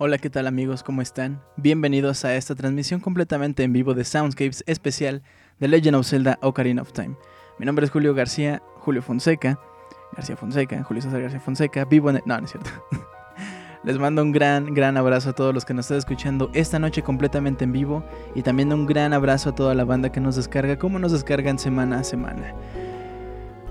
Hola, ¿qué tal amigos? ¿Cómo están? Bienvenidos a esta transmisión completamente en vivo de Soundscapes especial de Legend of Zelda Ocarina of Time. Mi nombre es Julio García, Julio Fonseca, García Fonseca, Julio César García Fonseca, vivo en... El... No, no es cierto. Les mando un gran, gran abrazo a todos los que nos están escuchando esta noche completamente en vivo y también un gran abrazo a toda la banda que nos descarga, como nos descargan semana a semana.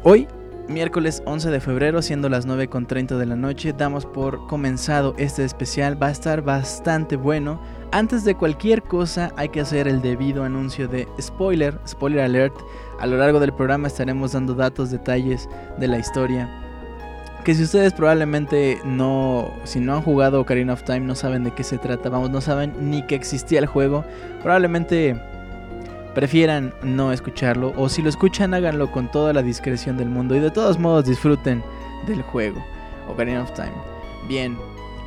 Hoy miércoles 11 de febrero, siendo las 9.30 de la noche, damos por comenzado este especial. Va a estar bastante bueno. Antes de cualquier cosa hay que hacer el debido anuncio de spoiler, spoiler alert. A lo largo del programa estaremos dando datos, detalles de la historia. Que si ustedes probablemente no, si no han jugado Ocarina of Time, no saben de qué se trata, vamos, no saben ni que existía el juego, probablemente prefieran no escucharlo o si lo escuchan háganlo con toda la discreción del mundo y de todos modos disfruten del juego Ocarina of Time. Bien,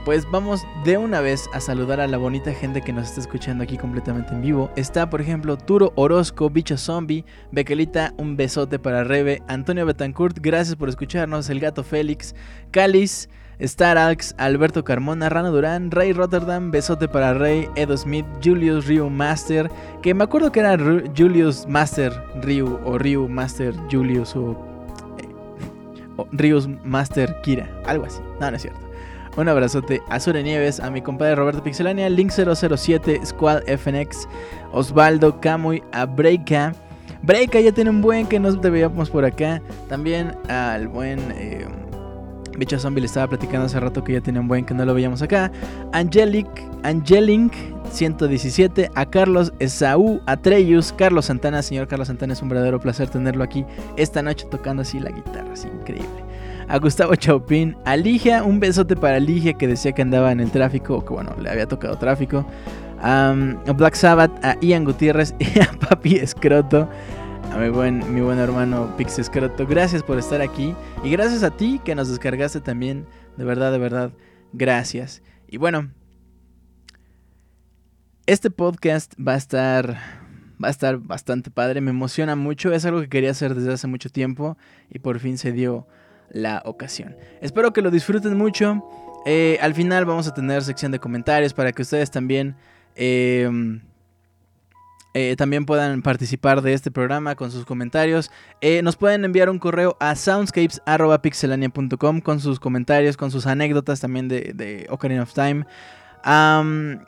pues vamos de una vez a saludar a la bonita gente que nos está escuchando aquí completamente en vivo. Está, por ejemplo, Turo Orozco, Bicho Zombie, Bequelita, un besote para Rebe, Antonio Betancourt, gracias por escucharnos, El Gato Félix, Cáliz, Starax, Alberto Carmona, Rano Durán, Ray Rotterdam, Besote para Rey, Edo Smith, Julius Ryu Master, que me acuerdo que era Julius Master Ryu o Ryu Master Julius o, eh, Master Kira, algo así, no, no es cierto. Un abrazote a Sure Nieves, a mi compadre Roberto Pixelania, Link007, Squad FNX, Osvaldo, Camuy, a Breika. Breika ya tiene un buen que nos veíamos por acá. También al buen... Eh, Bicho Zombie le estaba platicando hace rato que ya tiene un buen que no lo veíamos acá. Angelic, Angelink 117, a Carlos Esaú Atreyus, Carlos Santana, señor Carlos Santana, es un verdadero placer tenerlo aquí esta noche tocando así la guitarra, así increíble. A Gustavo Chaupin, a Ligia, un besote para Ligia que decía que andaba en el tráfico, o que bueno, le había tocado tráfico. a Black Sabbath, a Ian Gutiérrez y a Papi Escroto a mi buen, mi buen hermano. Gracias por estar aquí. Y gracias a ti que nos descargaste también. De verdad, de verdad. Gracias. Y bueno. Este podcast va a estar. Va a estar bastante padre. Me emociona mucho. Es algo que quería hacer desde hace mucho tiempo. Y por fin se dio la ocasión. Espero que lo disfruten mucho. Eh, al final vamos a tener sección de comentarios para que ustedes también. Eh, eh, también puedan participar de este programa con sus comentarios. Eh, nos pueden enviar un correo a soundscapes.pixelania.com con sus comentarios, con sus anécdotas también de, Ocarina of Time.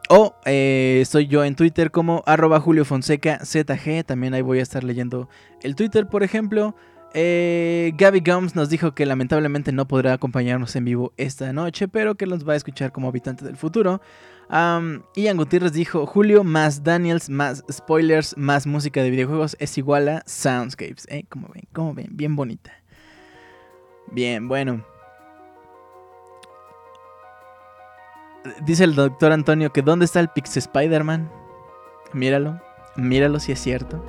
o eh, estoy yo en Twitter como arroba Julio Fonseca ZG. También ahí voy a estar leyendo el Twitter, por ejemplo. Eh, Gabby Gums nos dijo que lamentablemente no podrá acompañarnos en vivo esta noche, pero que nos va a escuchar como habitante del futuro. Ian Gutiérrez dijo, Julio más Daniels más spoilers más música de videojuegos es igual a Soundscapes. ¿Eh? Ven, como ven, bien bonita. Bien, bueno. Dice el doctor Antonio que ¿dónde está el Pix Spider-Man? Míralo, míralo si es cierto.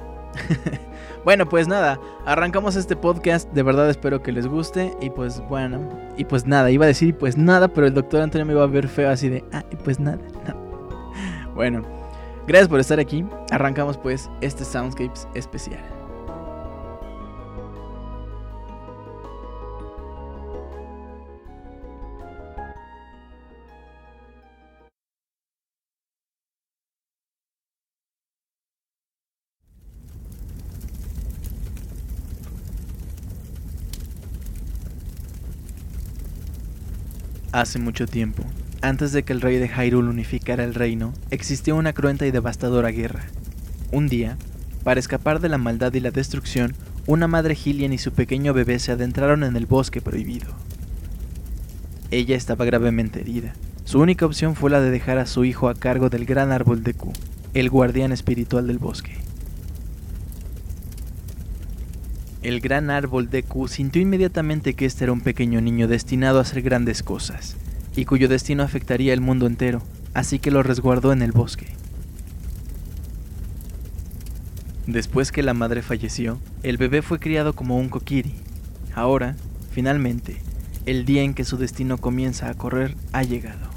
Bueno, pues nada, arrancamos este podcast, de verdad espero que les guste y pues bueno, y pues nada, iba a decir pues nada, pero el doctor Antonio me iba a ver feo así de, ah, y pues nada, no. Bueno, gracias por estar aquí, arrancamos pues este Soundscapes especial. Hace mucho tiempo, antes de que el rey de Hyrule unificara el reino, existió una cruenta y devastadora guerra. Un día, para escapar de la maldad y la destrucción, una madre Gillian y su pequeño bebé se adentraron en el bosque prohibido. Ella estaba gravemente herida. Su única opción fue la de dejar a su hijo a cargo del gran árbol de Ku, el guardián espiritual del bosque. El gran árbol de Q sintió inmediatamente que este era un pequeño niño destinado a hacer grandes cosas, y cuyo destino afectaría el mundo entero, así que lo resguardó en el bosque. Después que la madre falleció, el bebé fue criado como un kokiri. Ahora, finalmente, el día en que su destino comienza a correr ha llegado.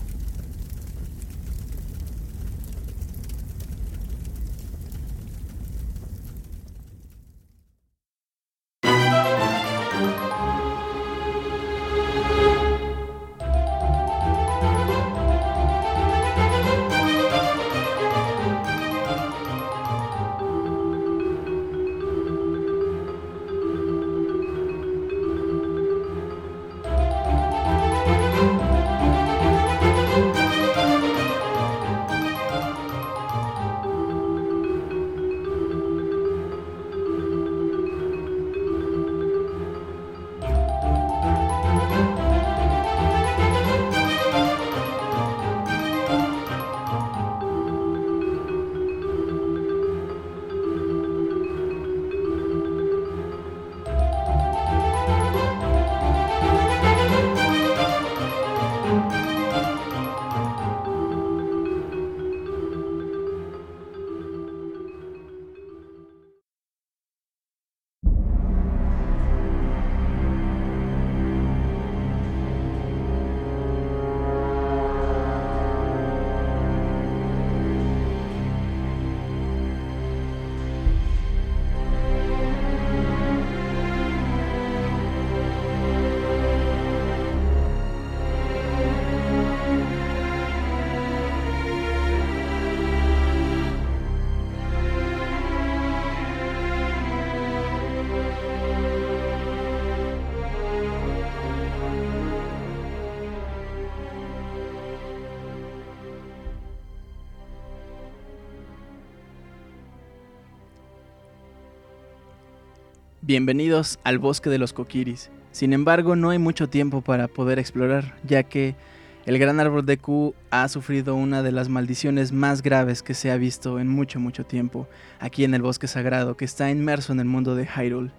Bienvenidos al bosque de los coquiris. Sin embargo, no hay mucho tiempo para poder explorar, ya que el gran árbol de Q ha sufrido una de las maldiciones más graves que se ha visto en mucho, mucho tiempo, aquí en el bosque sagrado que está inmerso en el mundo de Hyrule.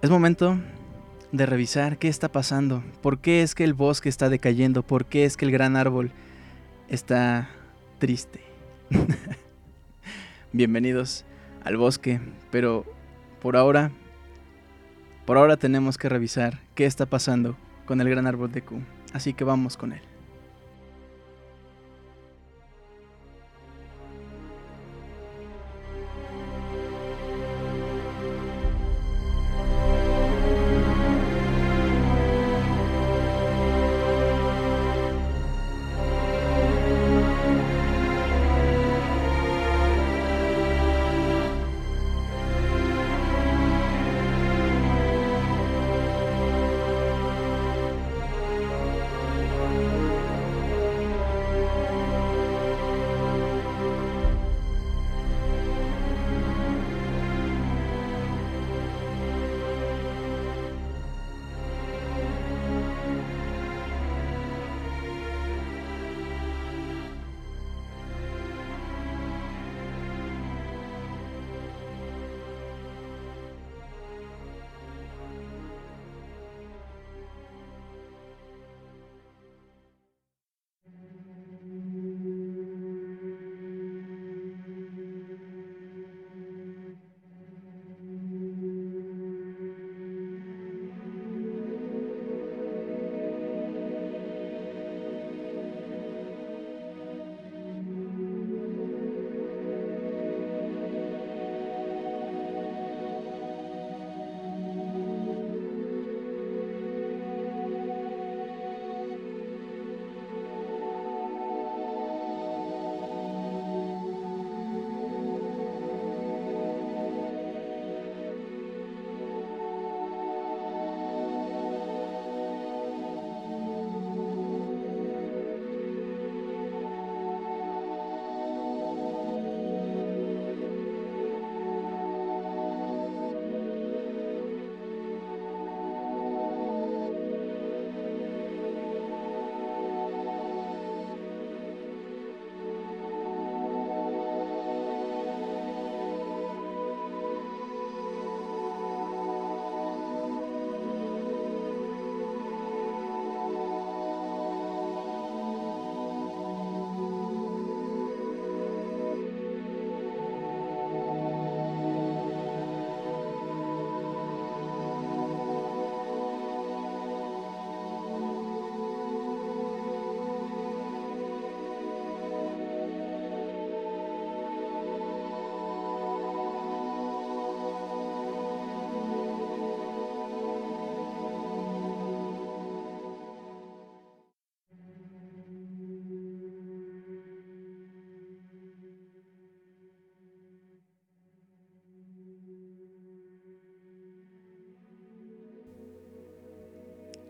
Es momento de revisar qué está pasando, por qué es que el bosque está decayendo, por qué es que el gran árbol está triste. Bienvenidos al bosque, pero por ahora por ahora tenemos que revisar qué está pasando con el gran árbol de Q, así que vamos con él.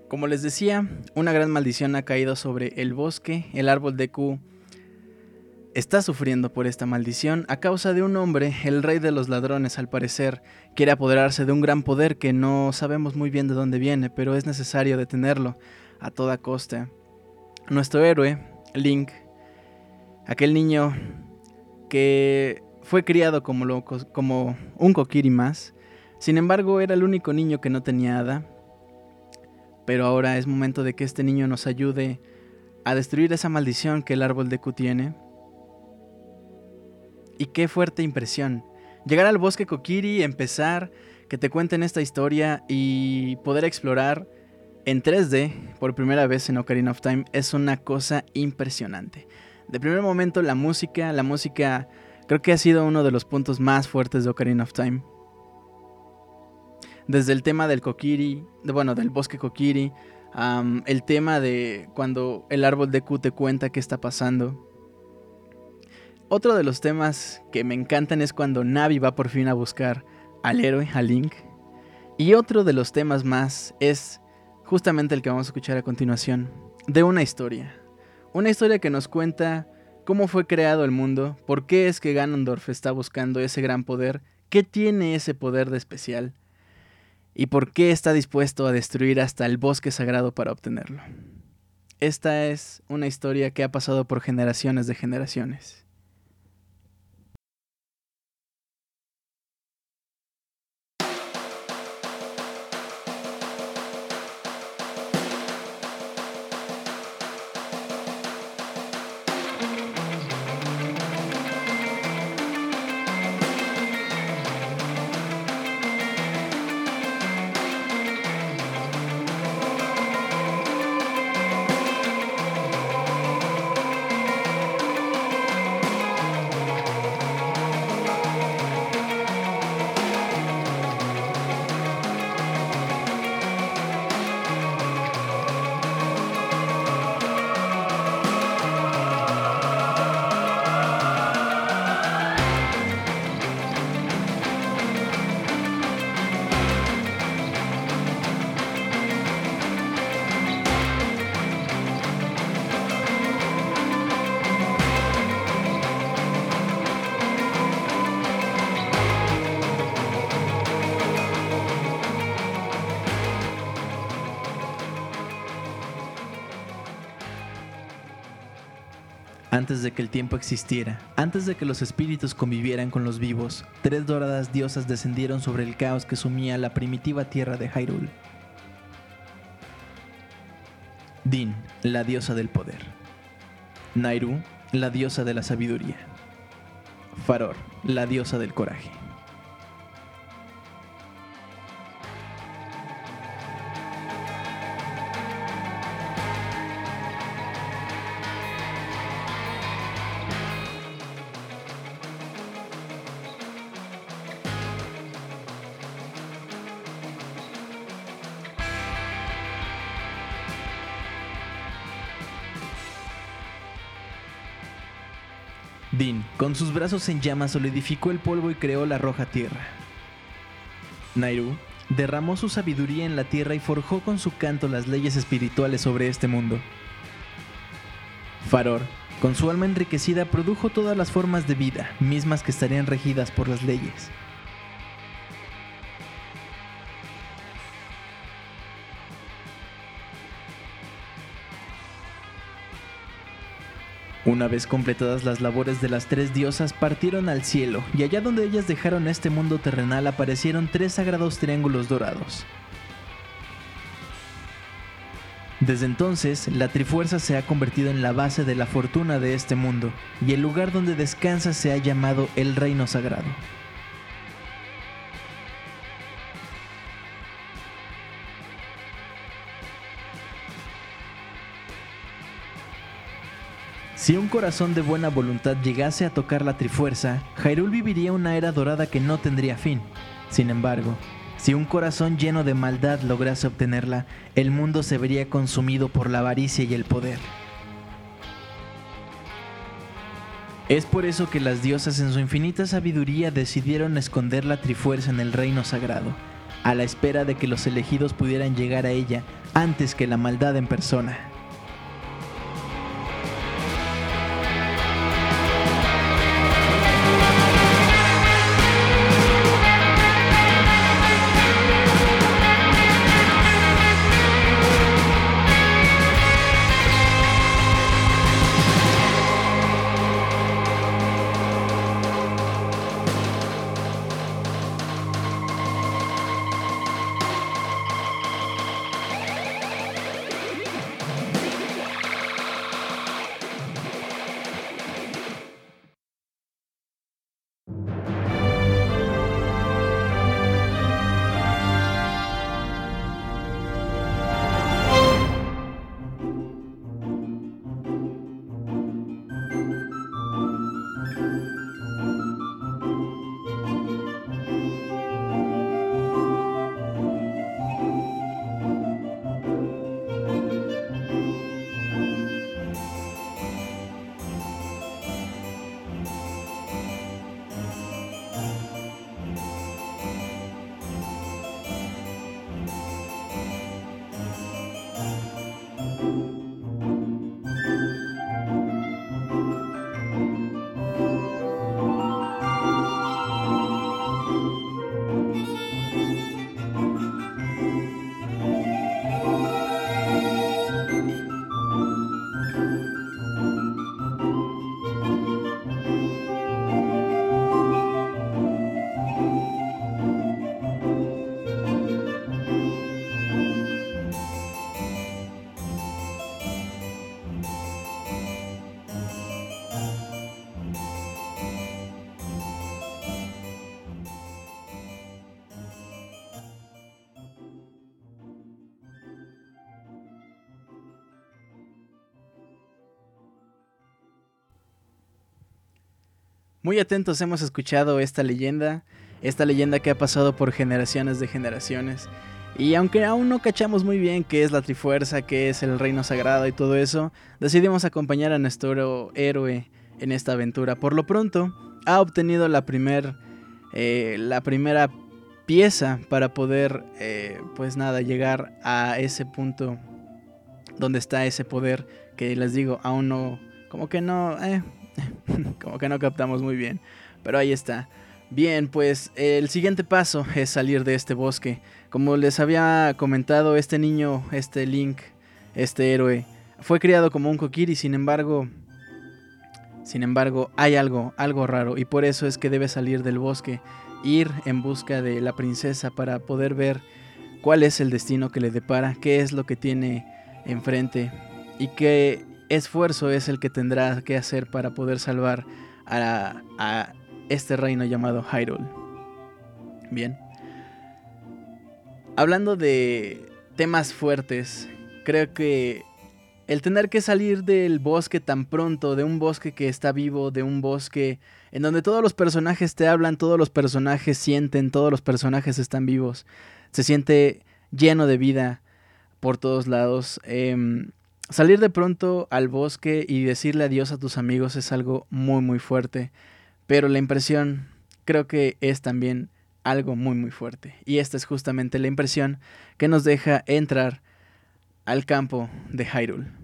Como les decía, una gran maldición ha caído sobre el bosque. El árbol de Q está sufriendo por esta maldición a causa de un hombre, el rey de los ladrones al parecer, quiere apoderarse de un gran poder que no sabemos muy bien de dónde viene, pero es necesario detenerlo a toda costa. Nuestro héroe, Link, aquel niño que fue criado como, como un Kokiri más, sin embargo era el único niño que no tenía hada, pero ahora es momento de que este niño nos ayude a destruir esa maldición que el árbol de Q tiene. Y qué fuerte impresión. Llegar al bosque Kokiri, empezar, que te cuenten esta historia y poder explorar en 3D por primera vez en Ocarina of Time es una cosa impresionante. De primer momento la música, la música creo que ha sido uno de los puntos más fuertes de Ocarina of Time. Desde el tema del Kokiri, de, bueno, del bosque Kokiri, el tema de cuando el árbol de Q te cuenta qué está pasando. Otro de los temas que me encantan es cuando Navi va por fin a buscar al héroe, a Link. Y otro de los temas más es justamente el que vamos a escuchar a continuación, de una historia. Una historia que nos cuenta cómo fue creado el mundo, por qué es que Ganondorf está buscando ese gran poder, qué tiene ese poder de especial y por qué está dispuesto a destruir hasta el bosque sagrado para obtenerlo. Esta es una historia que ha pasado por generaciones de generaciones. Antes de que el tiempo existiera, antes de que los espíritus convivieran con los vivos, tres doradas diosas descendieron sobre el caos que sumía la primitiva tierra de Hyrule. Din, la diosa del poder. Nairu, la diosa de la sabiduría. Faror, la diosa del coraje. Con sus brazos en llamas, solidificó el polvo y creó la roja tierra. Nairu derramó su sabiduría en la tierra y forjó con su canto las leyes espirituales sobre este mundo. Faror, con su alma enriquecida, produjo todas las formas de vida, mismas que estarían regidas por las leyes. Una vez completadas las labores de las tres diosas, partieron al cielo, y allá donde ellas dejaron este mundo terrenal aparecieron tres sagrados triángulos dorados. Desde entonces, la Trifuerza se ha convertido en la base de la fortuna de este mundo, y el lugar donde descansa se ha llamado el Reino Sagrado. Si un corazón de buena voluntad llegase a tocar la Trifuerza, Hyrule viviría una era dorada que no tendría fin. Sin embargo, si un corazón lleno de maldad lograse obtenerla, el mundo se vería consumido por la avaricia y el poder. Es por eso que las diosas en su infinita sabiduría decidieron esconder la Trifuerza en el reino sagrado, a la espera de que los elegidos pudieran llegar a ella antes que la maldad en persona. Muy atentos hemos escuchado esta leyenda, esta leyenda que ha pasado por generaciones de generaciones. Y aunque aún no cachamos muy bien qué es la Trifuerza, qué es el Reino Sagrado y todo eso, decidimos acompañar a nuestro héroe en esta aventura. Por lo pronto, ha obtenido la, primer, eh, la primera pieza para poder, eh, pues nada, llegar a ese punto donde está ese poder que les digo, aún no, como que no, eh, como que no captamos muy bien. Pero ahí está. Bien, pues el siguiente paso es salir de este bosque. Como les había comentado, este niño, este Link, este héroe, fue criado como un Kokiri, sin embargo, sin embargo, hay algo, algo raro y por eso es que debe salir del bosque, ir en busca de la princesa para poder ver cuál es el destino que le depara, qué es lo que tiene enfrente y qué esfuerzo es el que tendrá que hacer para poder salvar a, a este reino llamado Hyrule. Bien. Hablando de temas fuertes, creo que el tener que salir del bosque tan pronto, de un bosque que está vivo, de un bosque en donde todos los personajes te hablan, todos los personajes sienten, todos los personajes están vivos, se siente lleno de vida por todos lados. Em, salir de pronto al bosque y decirle adiós a tus amigos es algo muy muy fuerte, pero la impresión creo que es también algo muy muy fuerte. Y esta es justamente la impresión que nos deja entrar al campo de Hyrule.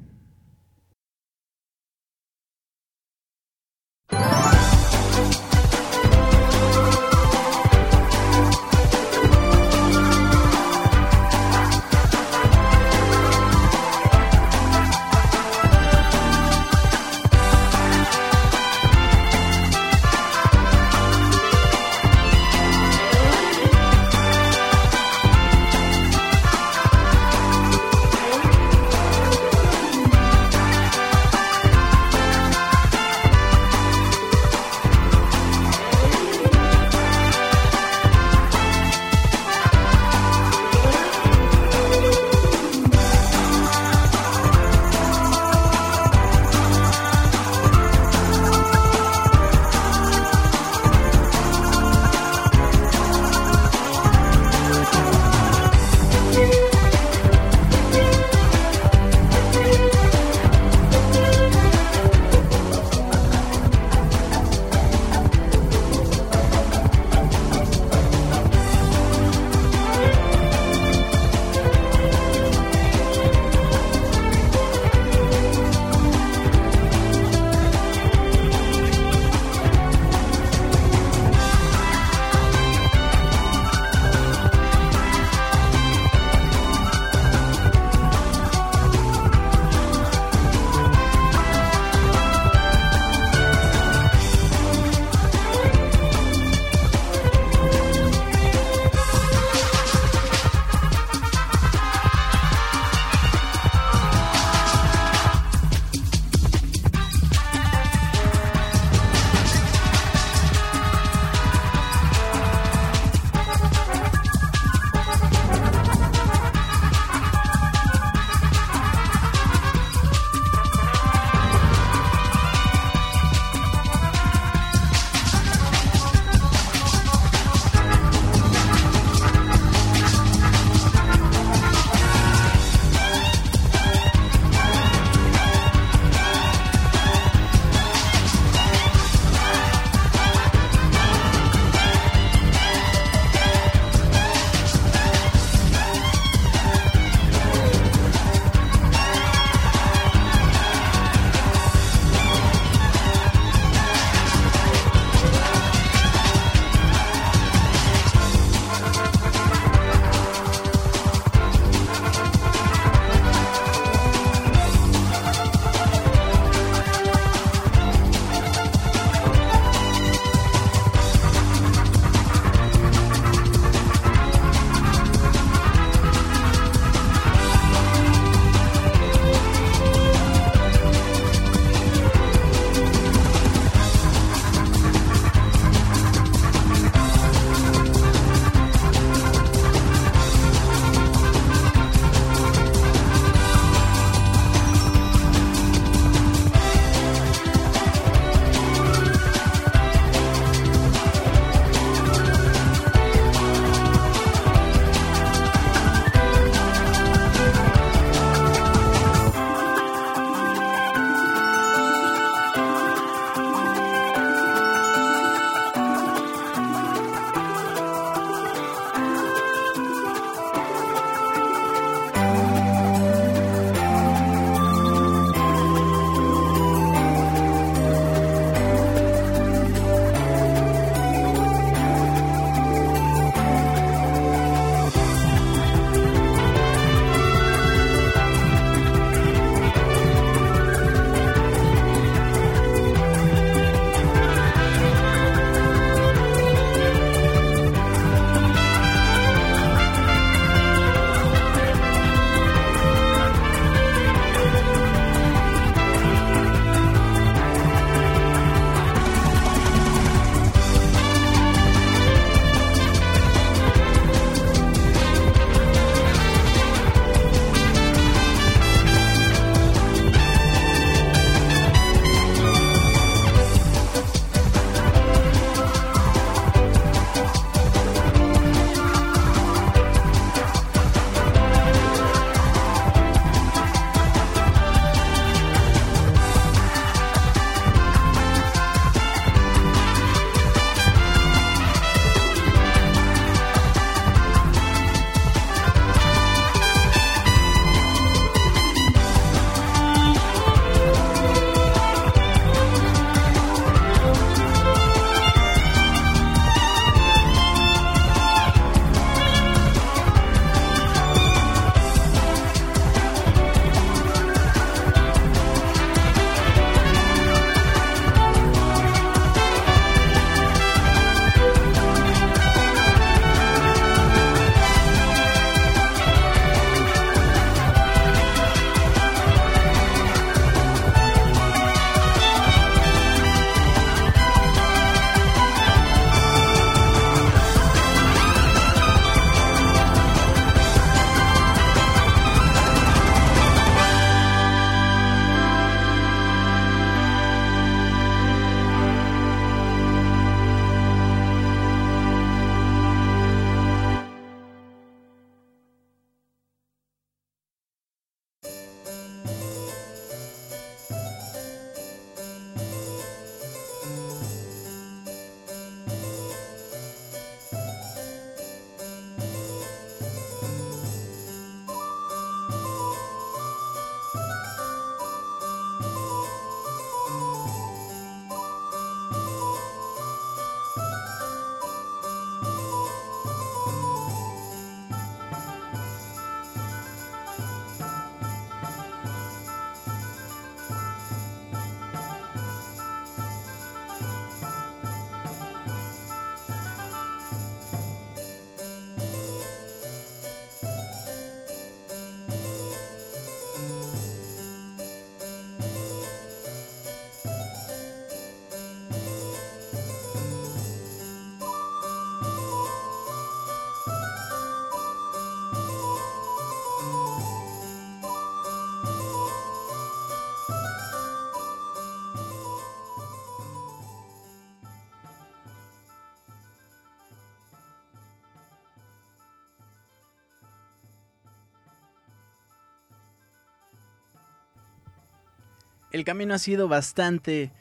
El camino ha sido bastante,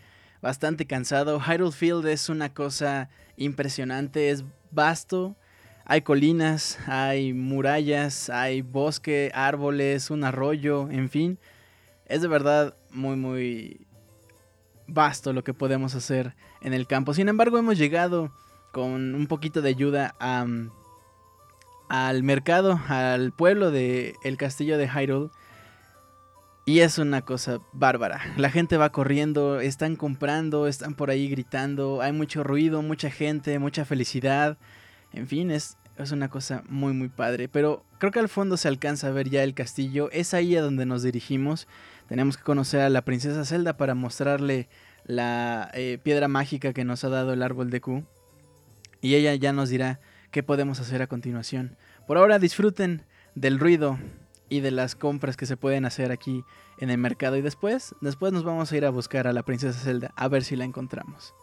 bastante cansado. Hyrule Field es una cosa impresionante, es vasto. Hay colinas, hay murallas, hay bosque, árboles, un arroyo, en fin. Es de verdad muy, muy vasto lo que podemos hacer en el campo. Sin embargo, hemos llegado con un poquito de ayuda al mercado, al pueblo del el castillo de Hyrule. Y es una cosa bárbara. La gente va corriendo, están comprando, están por ahí gritando, hay mucho ruido, mucha gente, mucha felicidad. En fin, es, es una cosa muy muy padre. Pero creo que al fondo se alcanza a ver ya el castillo. Es ahí a donde nos dirigimos. Tenemos que conocer a la princesa Zelda para mostrarle la eh, piedra mágica que nos ha dado el árbol de Q. Y ella ya nos dirá qué podemos hacer a continuación. Por ahora disfruten del ruido y de las compras que se pueden hacer aquí en el mercado y después, después nos vamos a ir a buscar a la princesa Zelda a ver si la encontramos.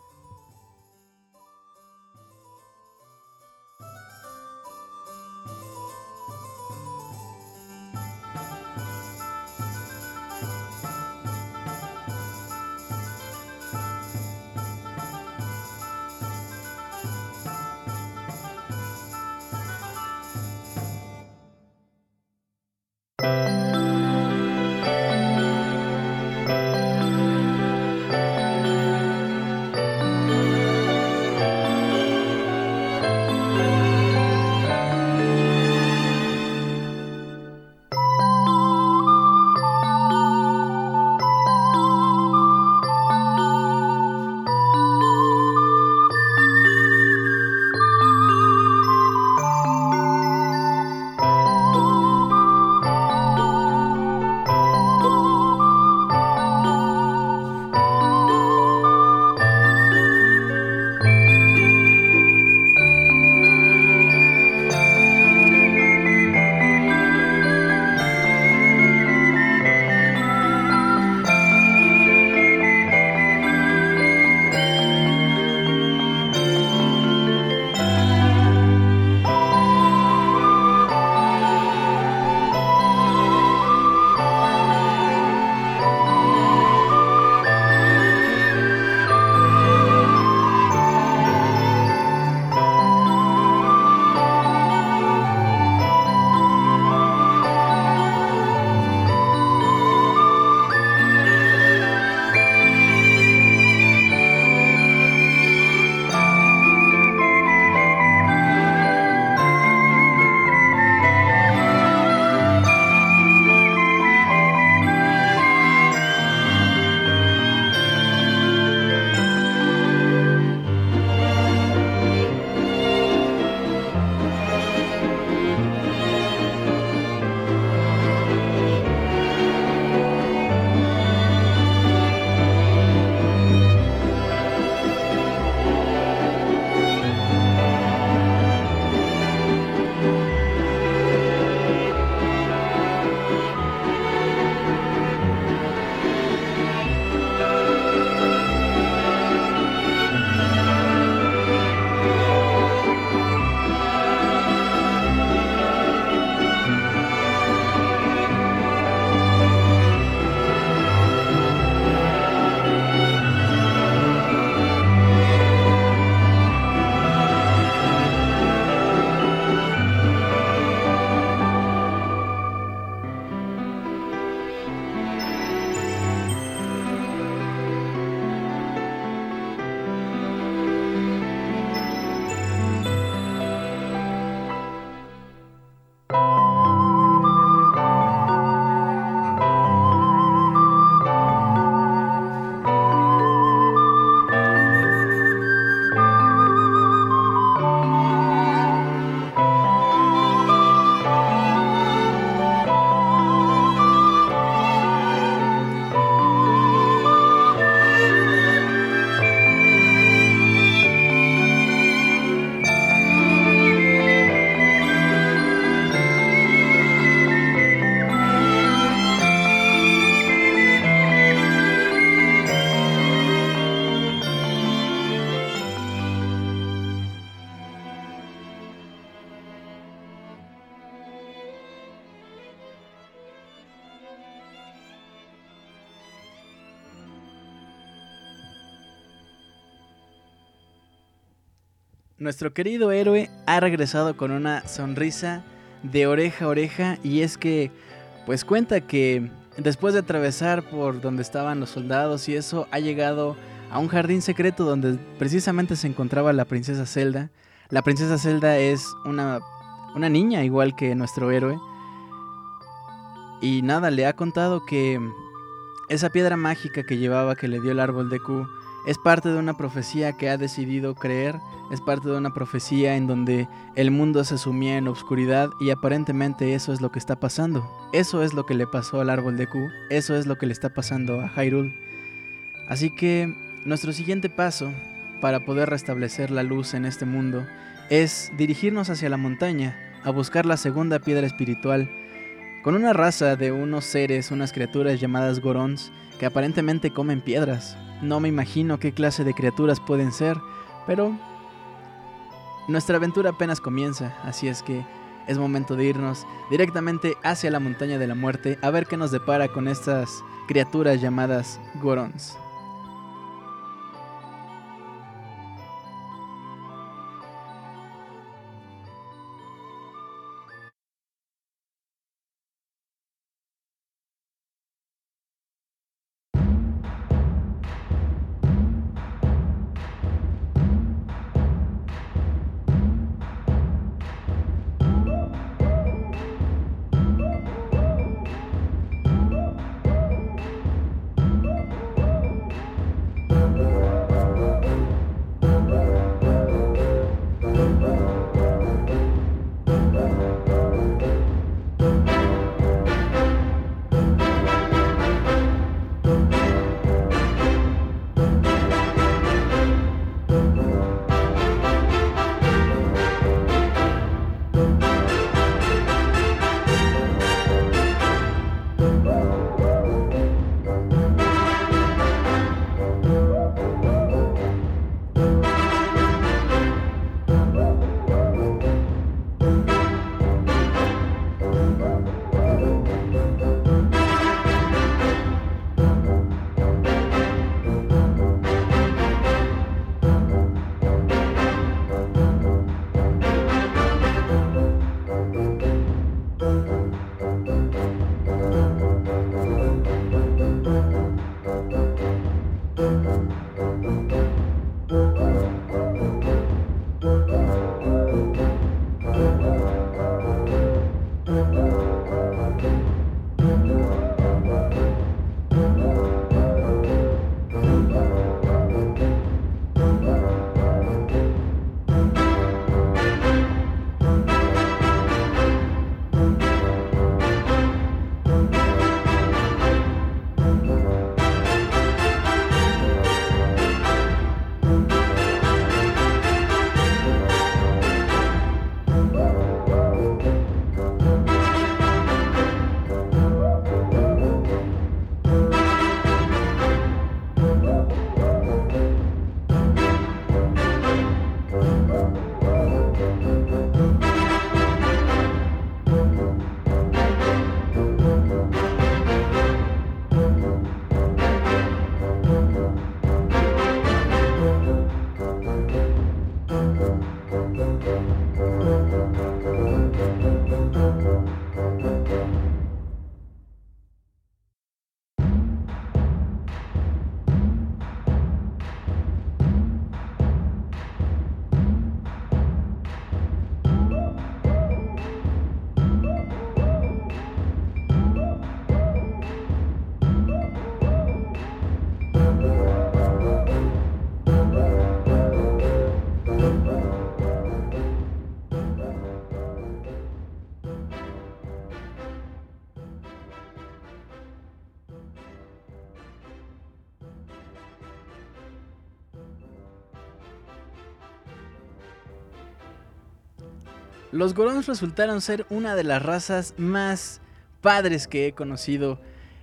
Nuestro querido héroe ha regresado con una sonrisa de oreja a oreja y es que pues cuenta que después de atravesar por donde estaban los soldados y eso ha llegado a un jardín secreto donde precisamente se encontraba la princesa Zelda. La princesa Zelda es una, una niña igual que nuestro héroe. Y nada, le ha contado que esa piedra mágica que llevaba que le dio el árbol de Q es parte de una profecía que ha decidido creer, es parte de una profecía en donde el mundo se sumía en obscuridad y aparentemente eso es lo que está pasando. Eso es lo que le pasó al árbol de Q, eso es lo que le está pasando a Hyrule. Así que nuestro siguiente paso para poder restablecer la luz en este mundo es dirigirnos hacia la montaña, a buscar la segunda piedra espiritual, con una raza de unos seres, unas criaturas llamadas Gorons, que aparentemente comen piedras. No me imagino qué clase de criaturas pueden ser, pero nuestra aventura apenas comienza, así es que es momento de irnos directamente hacia la montaña de la muerte a ver qué nos depara con estas criaturas llamadas Gorons. Los Gorons resultaron ser una de las razas más padres que he conocido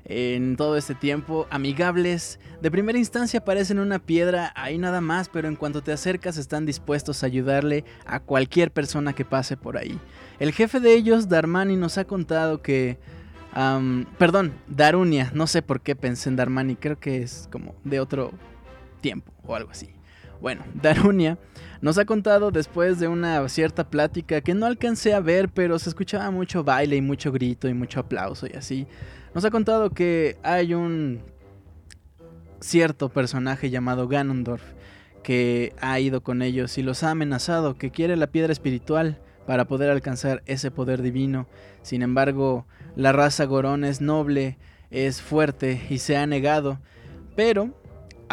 en todo este tiempo, amigables. De primera instancia parecen una piedra, ahí nada más, pero en cuanto te acercas están dispuestos a ayudarle a cualquier persona que pase por ahí. El jefe de ellos, Darmani, nos ha contado que... perdón, Darunia, no sé por qué pensé en Darmani, creo que es como de otro tiempo o algo así. Bueno, Darunia nos ha contado después de una cierta plática que no alcancé a ver, pero se escuchaba mucho baile y mucho grito y mucho aplauso y así. Nos ha contado que hay un cierto personaje llamado Ganondorf que ha ido con ellos y los ha amenazado, que quiere la piedra espiritual para poder alcanzar ese poder divino. Sin embargo, la raza Gorón es noble, es fuerte y se ha negado. Pero,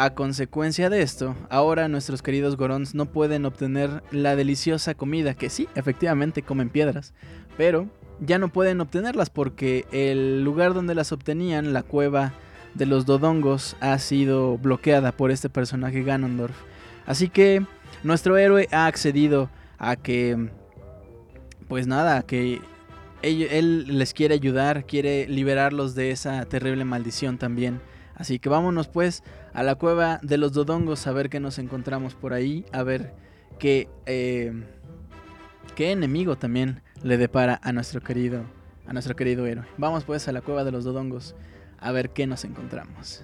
a consecuencia de esto, ahora nuestros queridos Gorons no pueden obtener la deliciosa comida, que sí, efectivamente comen piedras, pero ya no pueden obtenerlas porque el lugar donde las obtenían, la cueva de los Dodongos, ha sido bloqueada por este personaje Ganondorf. Así que nuestro héroe ha accedido a que, pues nada, que él, les quiere ayudar, quiere liberarlos de esa terrible maldición también. Así que vámonos pues a la cueva de los Dodongos a ver qué nos encontramos por ahí, a ver qué, eh, qué enemigo también le depara a nuestro querido, a nuestro querido héroe. Vamos pues a la cueva de los Dodongos a ver qué nos encontramos.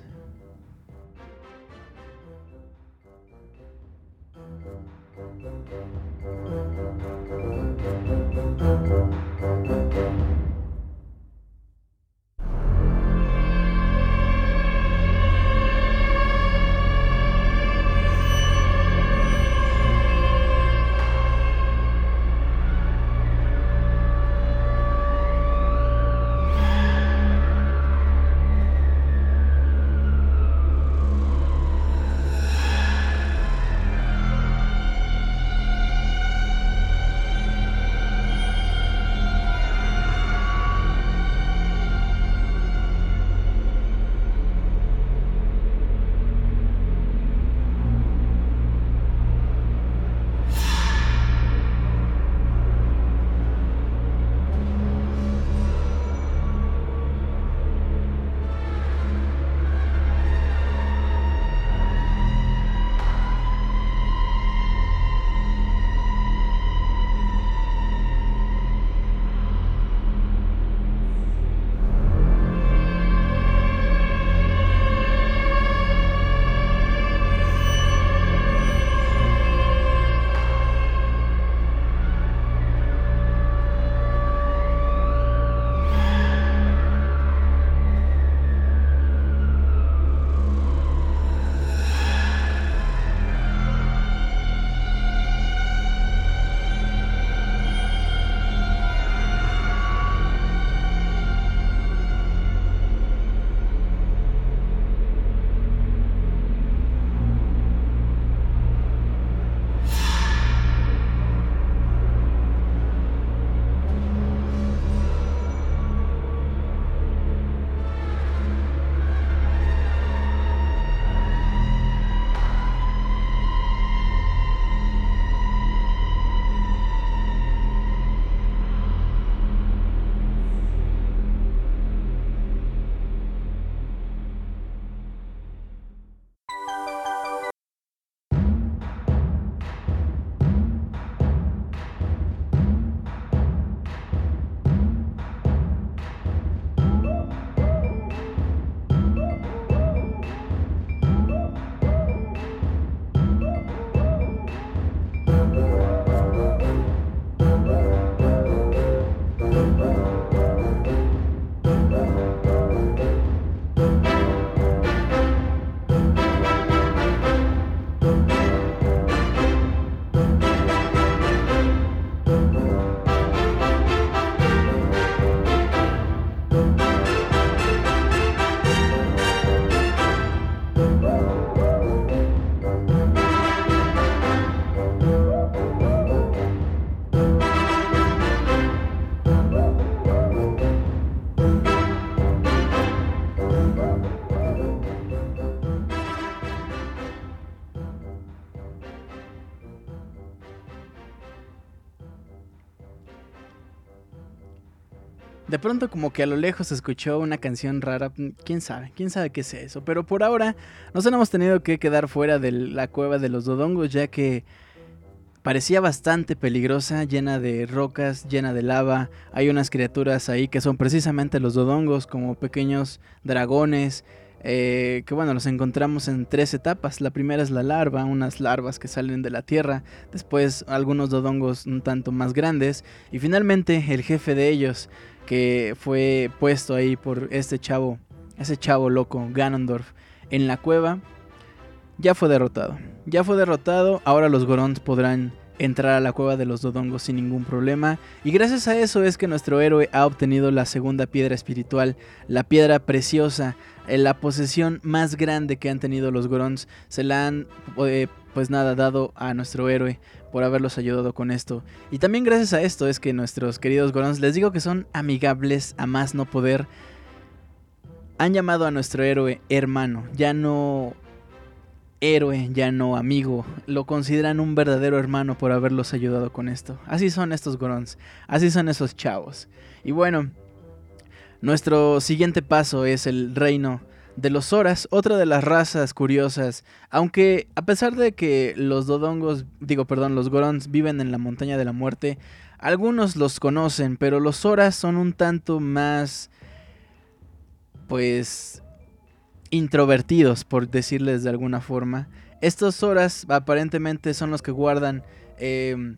De pronto como que a lo lejos escuchó una canción rara, mm, quién sabe, quién sabe qué es eso, pero por ahora nos hemos tenido que quedar fuera de la cueva de los dodongos ya que parecía bastante peligrosa, llena de rocas, llena de lava, hay unas criaturas ahí que son precisamente los dodongos como pequeños dragones, eh, que bueno, los encontramos en tres etapas. La primera es la larva, unas larvas que salen de la tierra, después algunos dodongos un tanto más grandes y finalmente el jefe de ellos que fue puesto ahí por este chavo, ese chavo loco, Ganondorf, en la cueva, ya fue derrotado. Ya fue derrotado, ahora los Gorons podrán entrar a la cueva de los Dodongos sin ningún problema. Y gracias a eso es que nuestro héroe ha obtenido la segunda piedra espiritual, la piedra preciosa, la posesión más grande que han tenido los Gorons. Se la han, eh, pues nada, dado a nuestro héroe por haberlos ayudado con esto. Y también gracias a esto es que nuestros queridos Gorons, les digo que son amigables a más no poder. Han llamado a nuestro héroe hermano, ya no héroe, ya no amigo. Lo consideran un verdadero hermano por haberlos ayudado con esto. Así son estos Gorons, así son esos chavos. Y bueno, nuestro siguiente paso es el reino de los Zoras, otra de las razas curiosas. Aunque a pesar de que los Dodongos, digo perdón, los Gorons viven en la montaña de la muerte, algunos los conocen, pero los Zoras son un tanto más pues introvertidos, por decirles de alguna forma. Estos horas aparentemente son los que guardan em,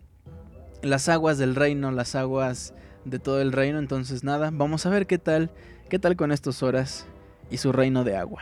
las aguas del reino, las aguas de todo el reino. Entonces nada, vamos a ver qué tal, qué tal con estos horas y su reino de agua.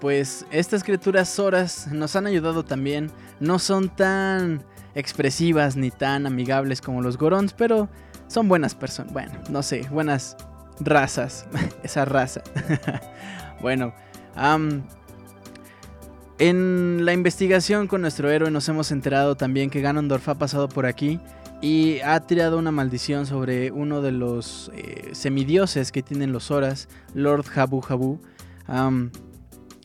Pues estas criaturas Zoras nos han ayudado también. No son tan expresivas ni tan amigables como los Gorons, pero son buenas personas. Bueno, no sé, buenas razas. Esa raza. bueno, en la investigación con nuestro héroe nos hemos enterado también que Ganondorf ha pasado por aquí y ha tirado una maldición sobre uno de los eh, semidioses que tienen los Horas, Lord Habu Habu.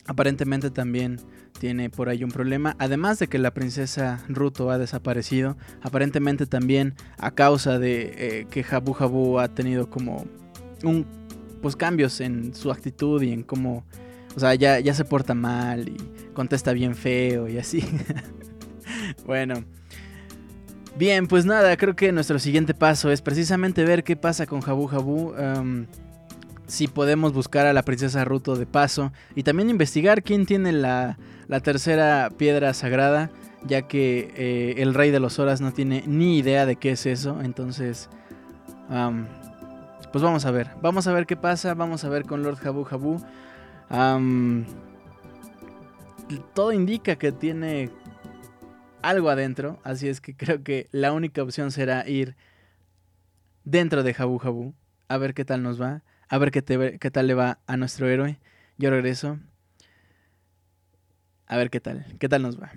Aparentemente también tiene por ahí un problema, además de que la princesa Ruto ha desaparecido, aparentemente también a causa de eh, que Habu Habu ha tenido como un pues cambios en su actitud y en cómo o sea, ya, ya se porta mal y contesta bien feo y así. bueno. Bien, pues nada, creo que nuestro siguiente paso es precisamente ver qué pasa con Jabu Jabu. Si podemos buscar a la princesa Ruto de paso. Y también investigar quién tiene la, la tercera piedra sagrada. Ya que eh, el rey de los horas no tiene ni idea de qué es eso. Entonces... pues vamos a ver. Vamos a ver qué pasa. Vamos a ver con Lord Jabu Jabu todo indica que tiene algo adentro, así es que creo que la única opción será ir dentro de Jabu Jabu, a ver qué tal nos va, a ver qué, qué tal le va a nuestro héroe. Yo regreso. A ver qué tal, qué tal nos va.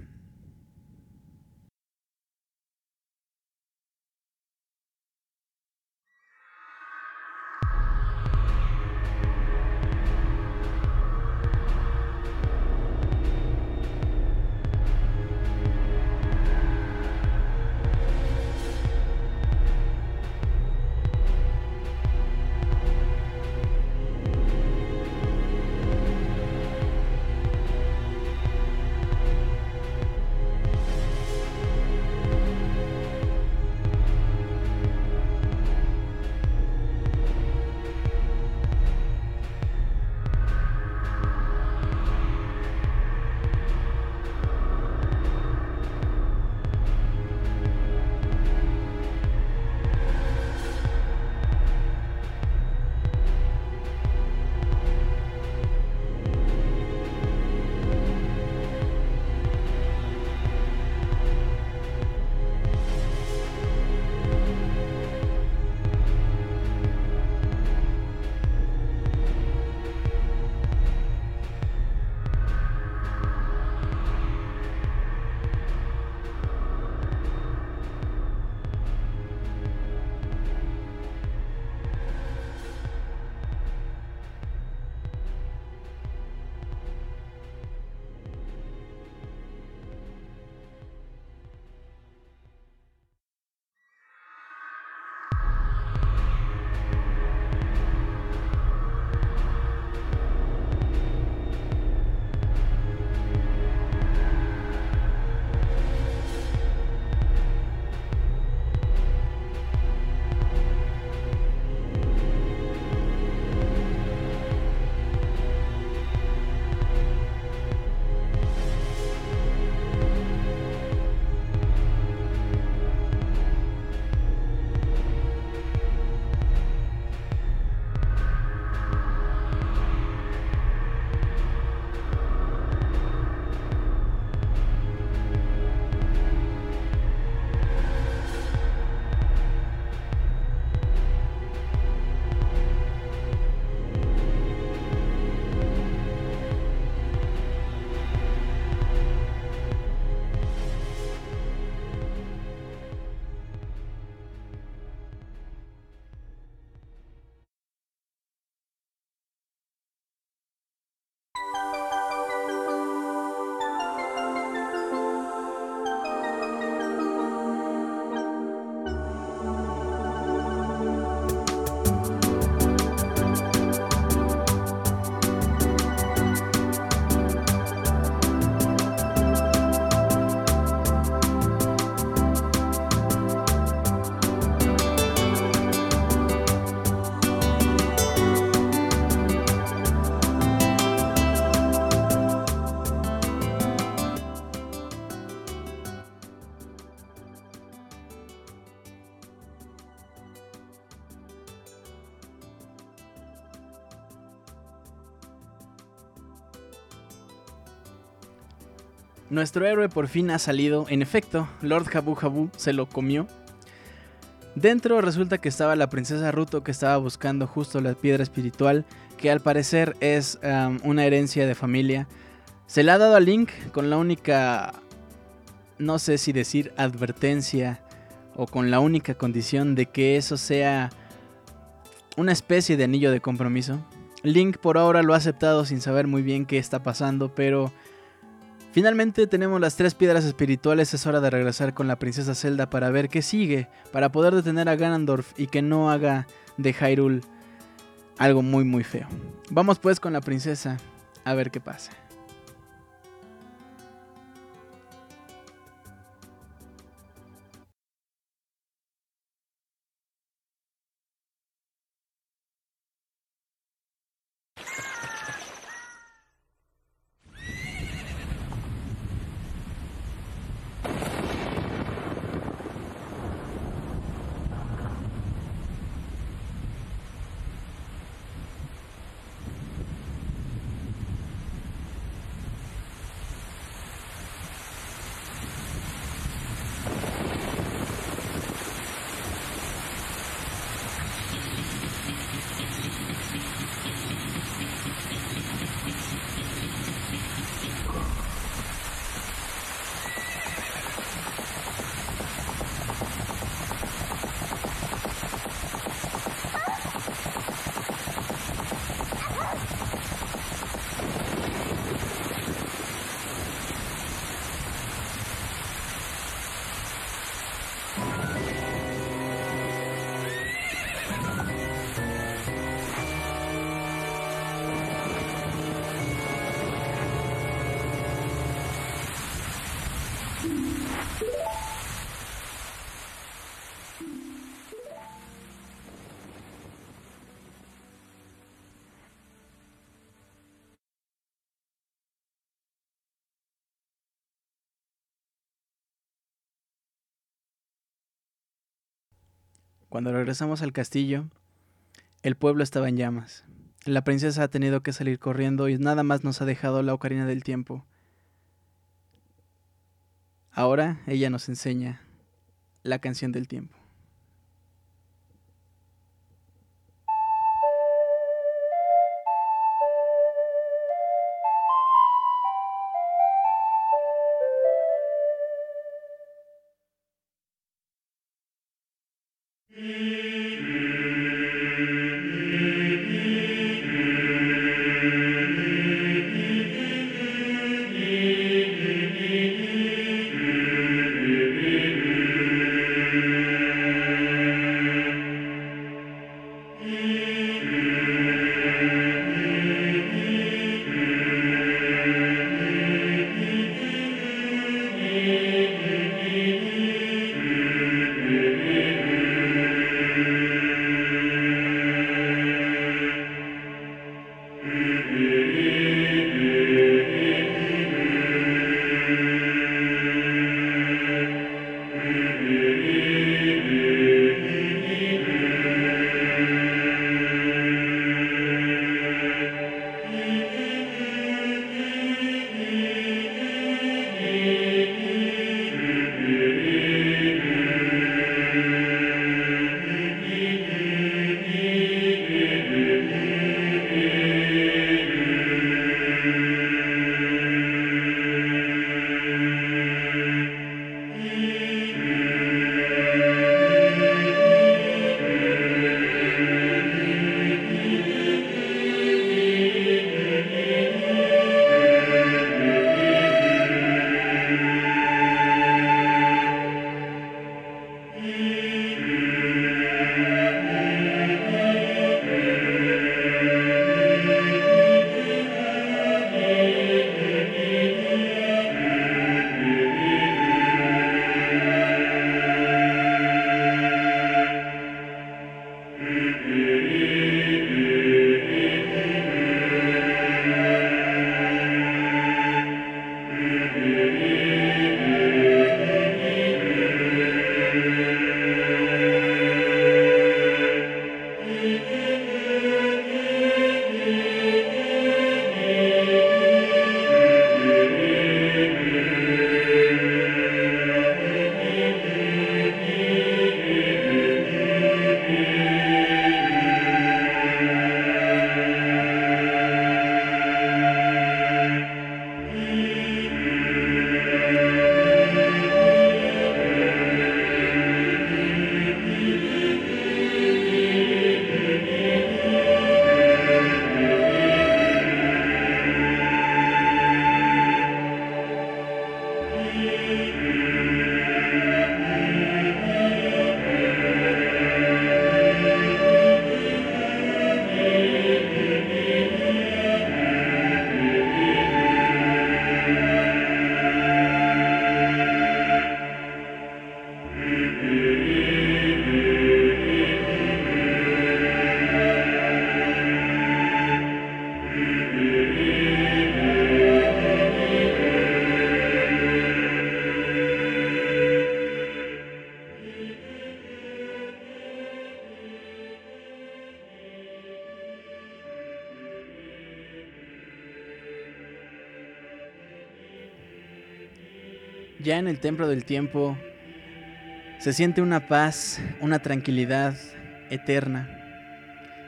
Nuestro héroe por fin ha salido. En efecto, Lord Jabu Jabu se lo comió. Dentro resulta que estaba la princesa Ruto que estaba buscando justo la piedra espiritual, que al parecer es una herencia de familia. Se la ha dado a Link con la única, no sé si decir advertencia o con la única condición de que eso sea una especie de anillo de compromiso. Link por ahora lo ha aceptado sin saber muy bien qué está pasando, pero finalmente tenemos las tres piedras espirituales, es hora de regresar con la princesa Zelda para ver qué sigue, para poder detener a Ganondorf y que no haga de Hyrule algo muy muy feo. Vamos pues con la princesa a ver qué pasa. Cuando regresamos al castillo, el pueblo estaba en llamas. La princesa ha tenido que salir corriendo y nada más nos ha dejado la ocarina del tiempo. Ahora ella nos enseña la canción del tiempo. Ya en el templo del tiempo se siente una paz, una tranquilidad eterna.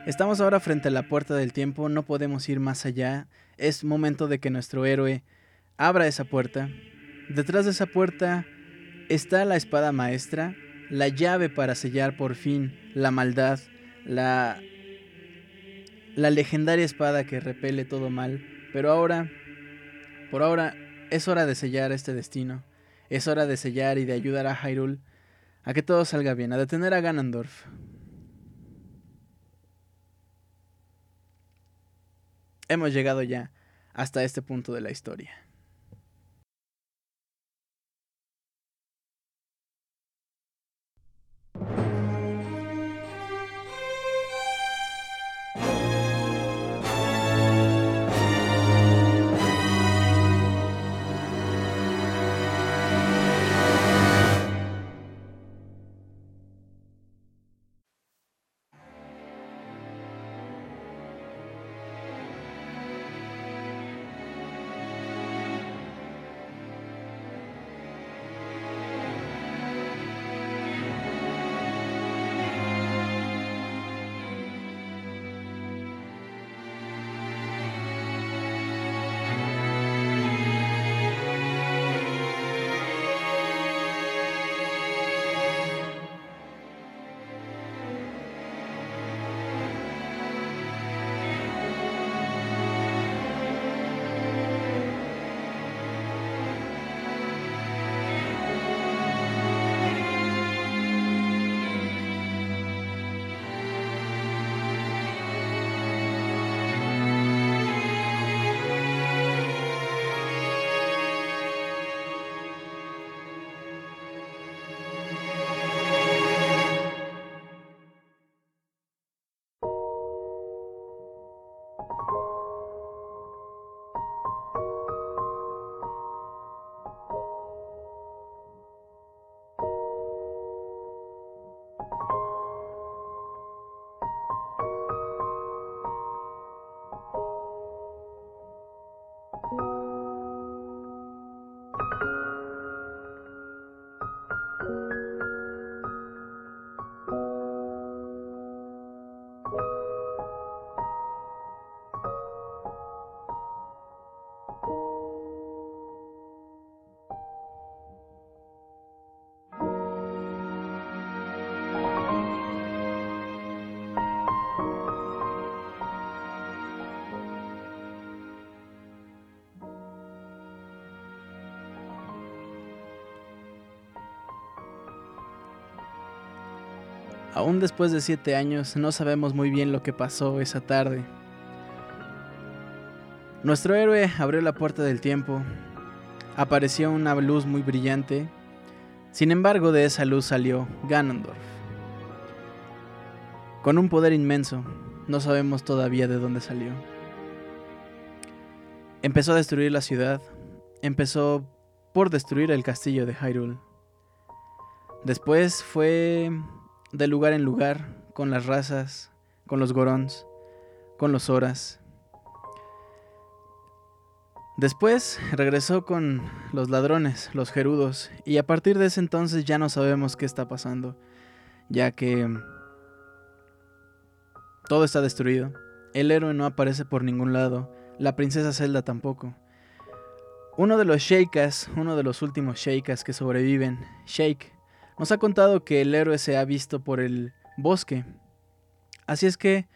Estamos ahora frente a la puerta del tiempo, no podemos ir más allá. Es momento de que nuestro héroe abra esa puerta. Detrás de esa puerta está la espada maestra, la llave para sellar por fin la maldad, la la legendaria espada que repele todo mal, pero ahora por ahora es hora de sellar este destino. Es hora de sellar y de ayudar a Hyrule a que todo salga bien, a detener a Ganondorf. Hemos llegado ya hasta este punto de la historia. Aún después de siete años, no sabemos muy bien lo que pasó esa tarde. Nuestro héroe abrió la puerta del tiempo. Apareció una luz muy brillante. Sin embargo, de esa luz salió Ganondorf. Con un poder inmenso, no sabemos todavía de dónde salió. Empezó a destruir la ciudad. Empezó por destruir el castillo de Hyrule. Después fue de lugar en lugar, con las razas, con los gorons, con los horas. Después regresó con los ladrones, los gerudos, y a partir de ese entonces ya no sabemos qué está pasando, ya que todo está destruido. El héroe no aparece por ningún lado, la princesa Zelda tampoco. Uno de los Sheikas, uno de los últimos Sheikas que sobreviven, Sheik, nos ha contado que el héroe se ha visto por el bosque. Así es que,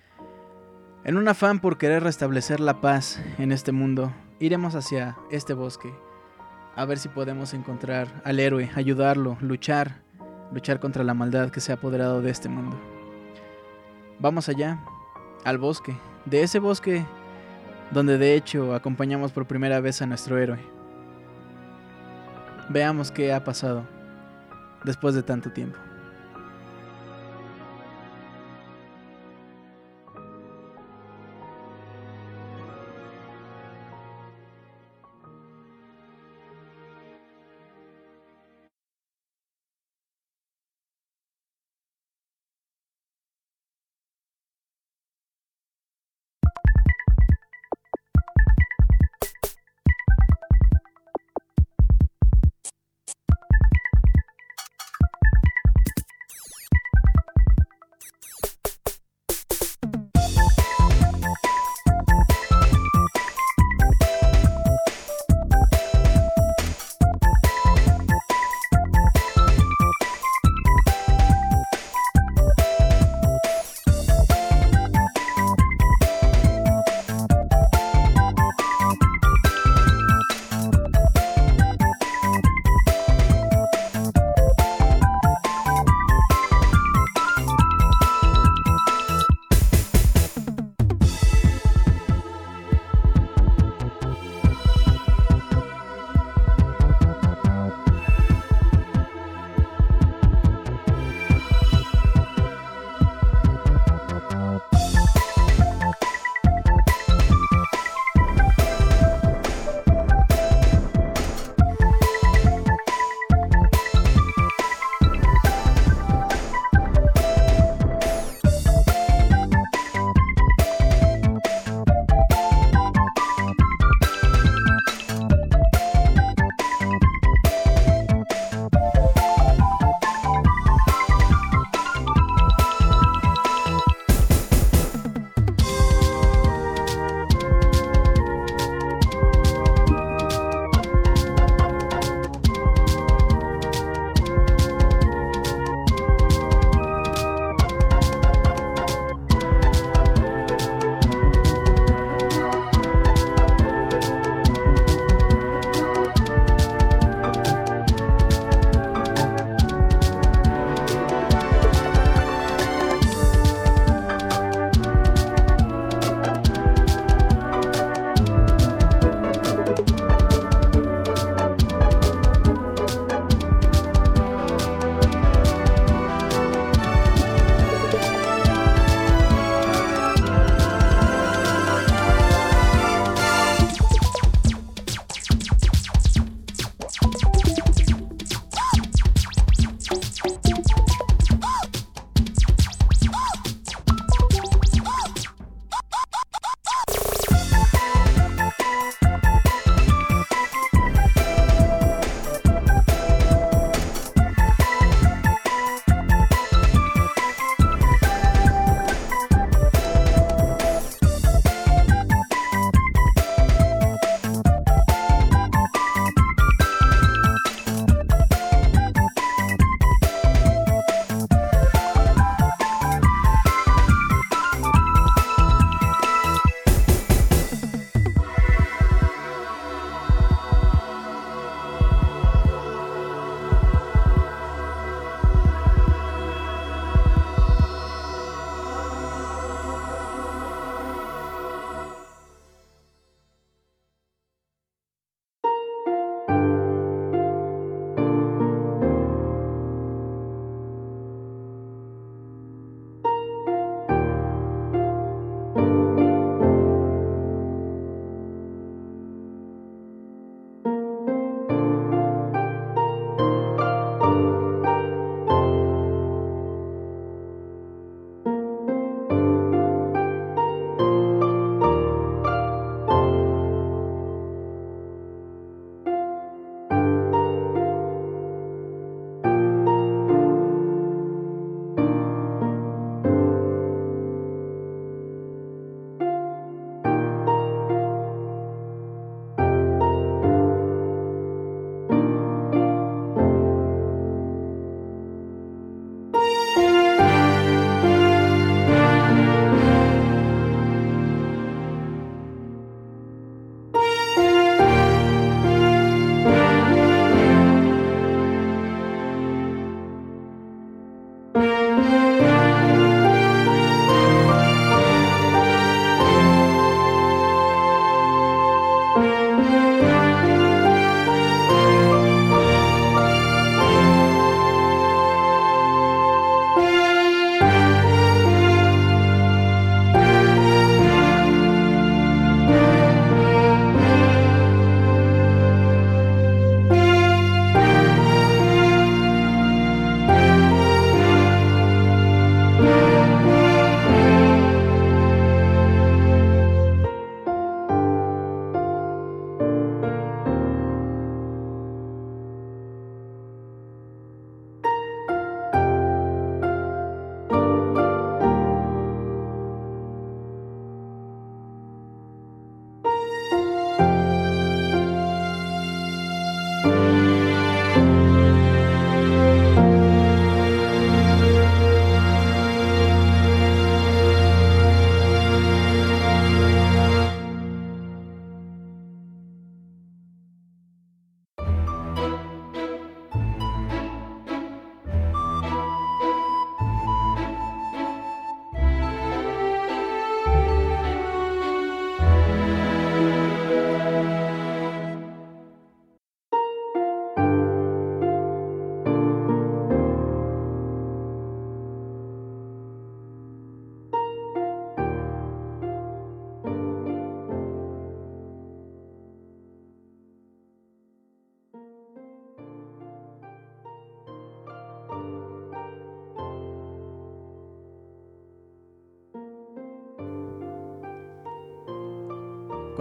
en un afán por querer restablecer la paz en este mundo, iremos hacia este bosque, a ver si podemos encontrar al héroe, ayudarlo, luchar, luchar contra la maldad que se ha apoderado de este mundo. Vamos allá, al bosque, de ese bosque donde de hecho acompañamos por primera vez a nuestro héroe. Veamos qué ha pasado después de tanto tiempo.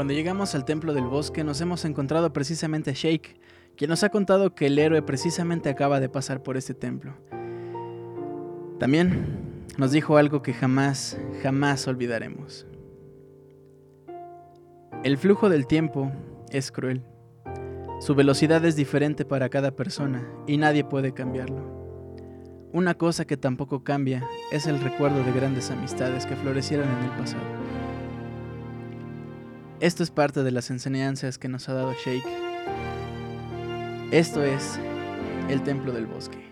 Cuando llegamos al templo del bosque nos hemos encontrado precisamente a Shake, quien nos ha contado que el héroe precisamente acaba de pasar por este templo. También nos dijo algo que jamás, jamás olvidaremos. El flujo del tiempo es cruel. Su velocidad es diferente para cada persona y nadie puede cambiarlo. Una cosa que tampoco cambia es el recuerdo de grandes amistades que florecieron en el pasado. Esto es parte de las enseñanzas que nos ha dado Shake. Esto es el templo del bosque.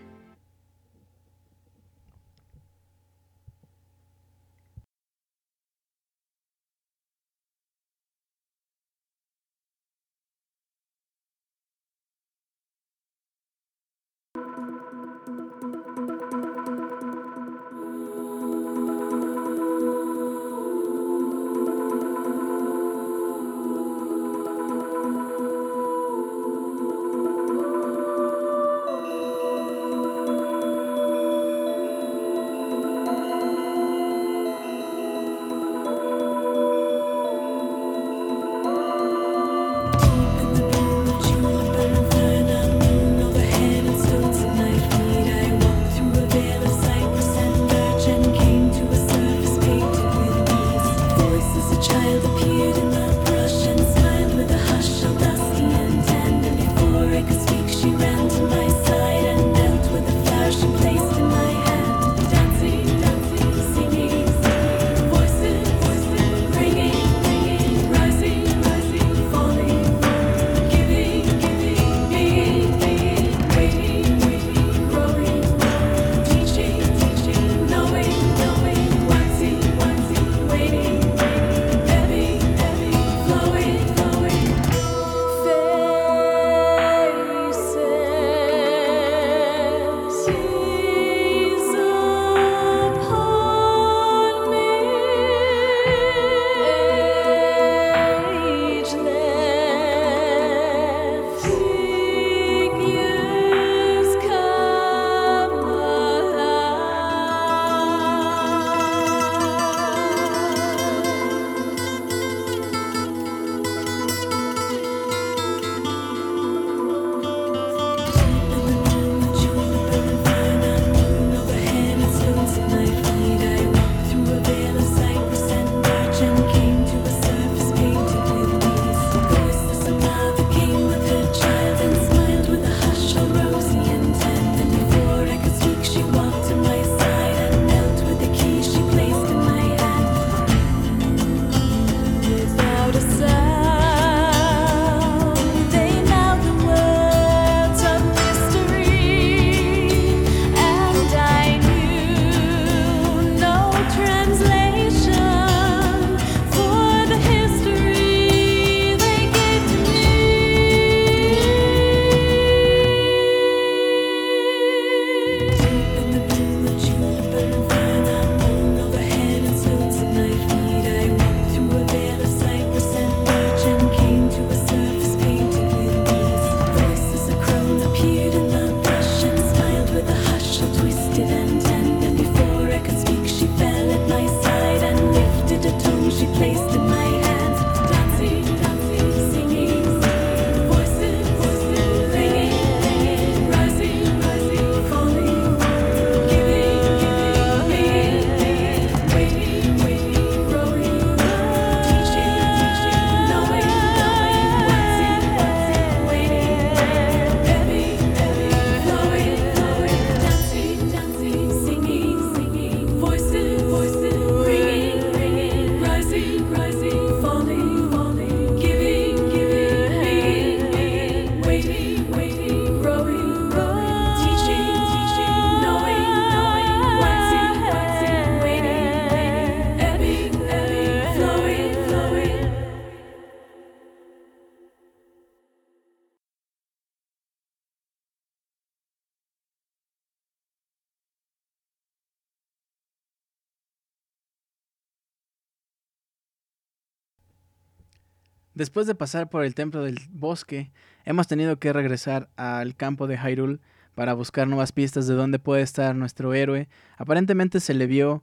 Después de pasar por el templo del bosque, hemos tenido que regresar al campo de Hyrule para buscar nuevas pistas de dónde puede estar nuestro héroe. Aparentemente se le vio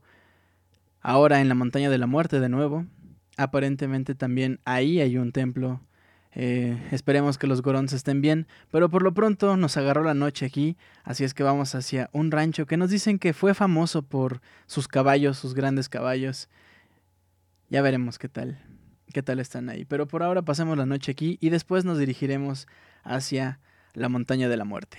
ahora en la montaña de la muerte de nuevo. Aparentemente también ahí hay un templo. Eh, esperemos que los Gorons estén bien, pero por lo pronto nos agarró la noche aquí, así es que vamos hacia un rancho que nos dicen que fue famoso por sus caballos, sus grandes caballos. Ya veremos qué tal, qué tal están ahí. Pero por ahora pasemos la noche aquí y después nos dirigiremos hacia la montaña de la muerte.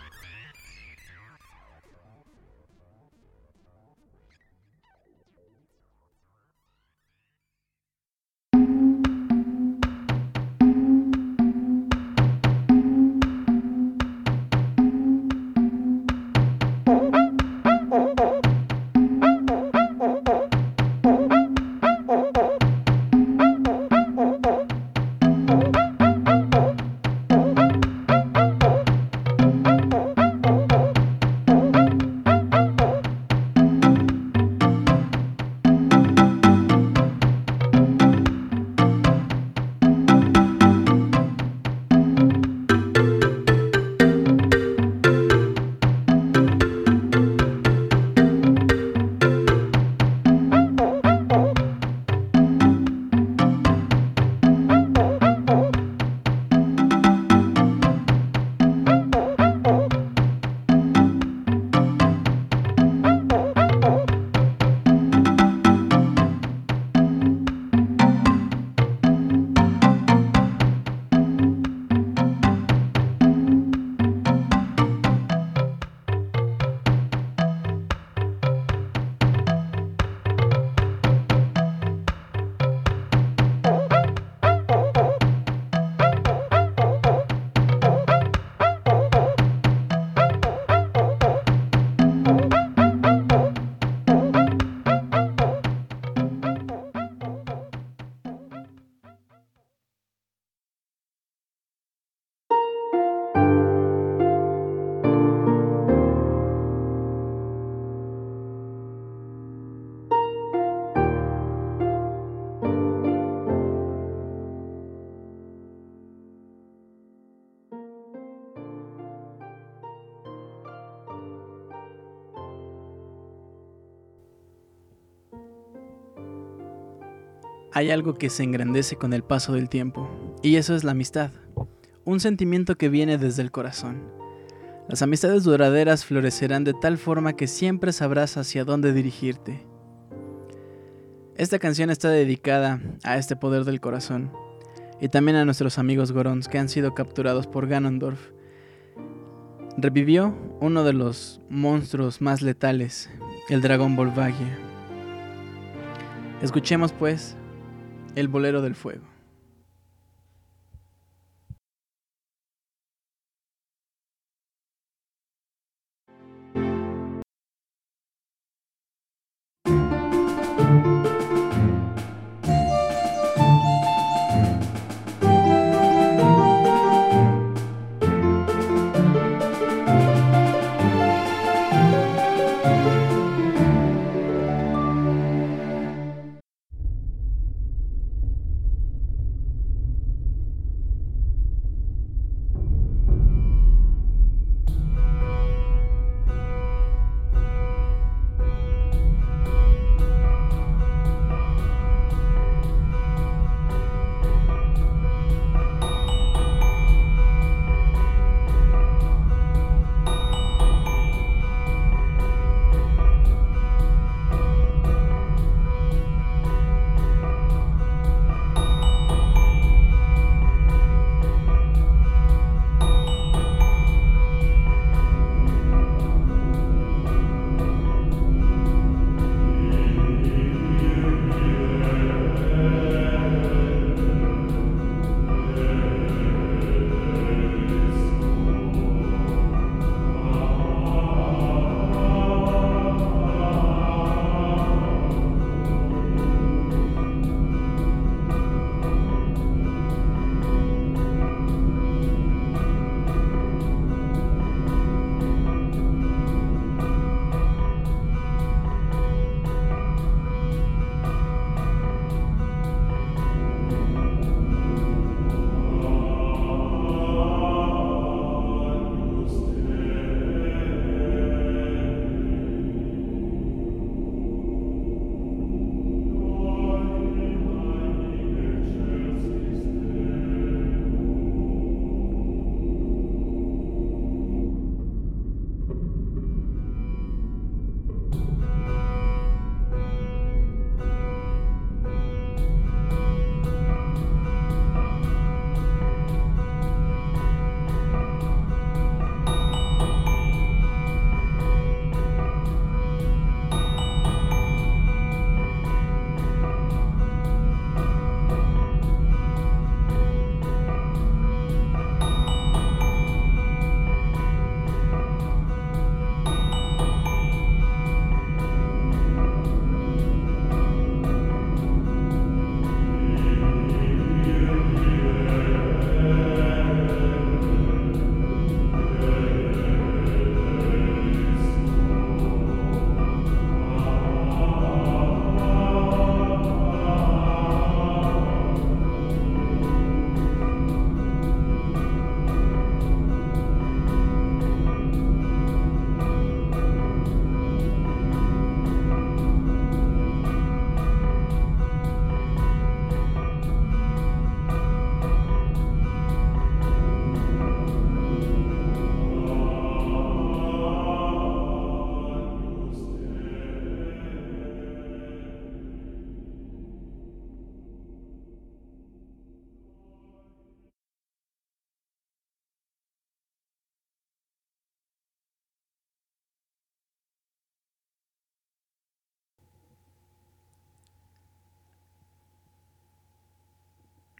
hay algo que se engrandece con el paso del tiempo, y eso es la amistad, un sentimiento que viene desde el corazón. Las amistades duraderas florecerán de tal forma que siempre sabrás hacia dónde dirigirte. Esta canción está dedicada a este poder del corazón, y también a nuestros amigos Gorons que han sido capturados por Ganondorf. Revivió uno de los monstruos más letales, el dragón Volvagia. Escuchemos pues el bolero del fuego.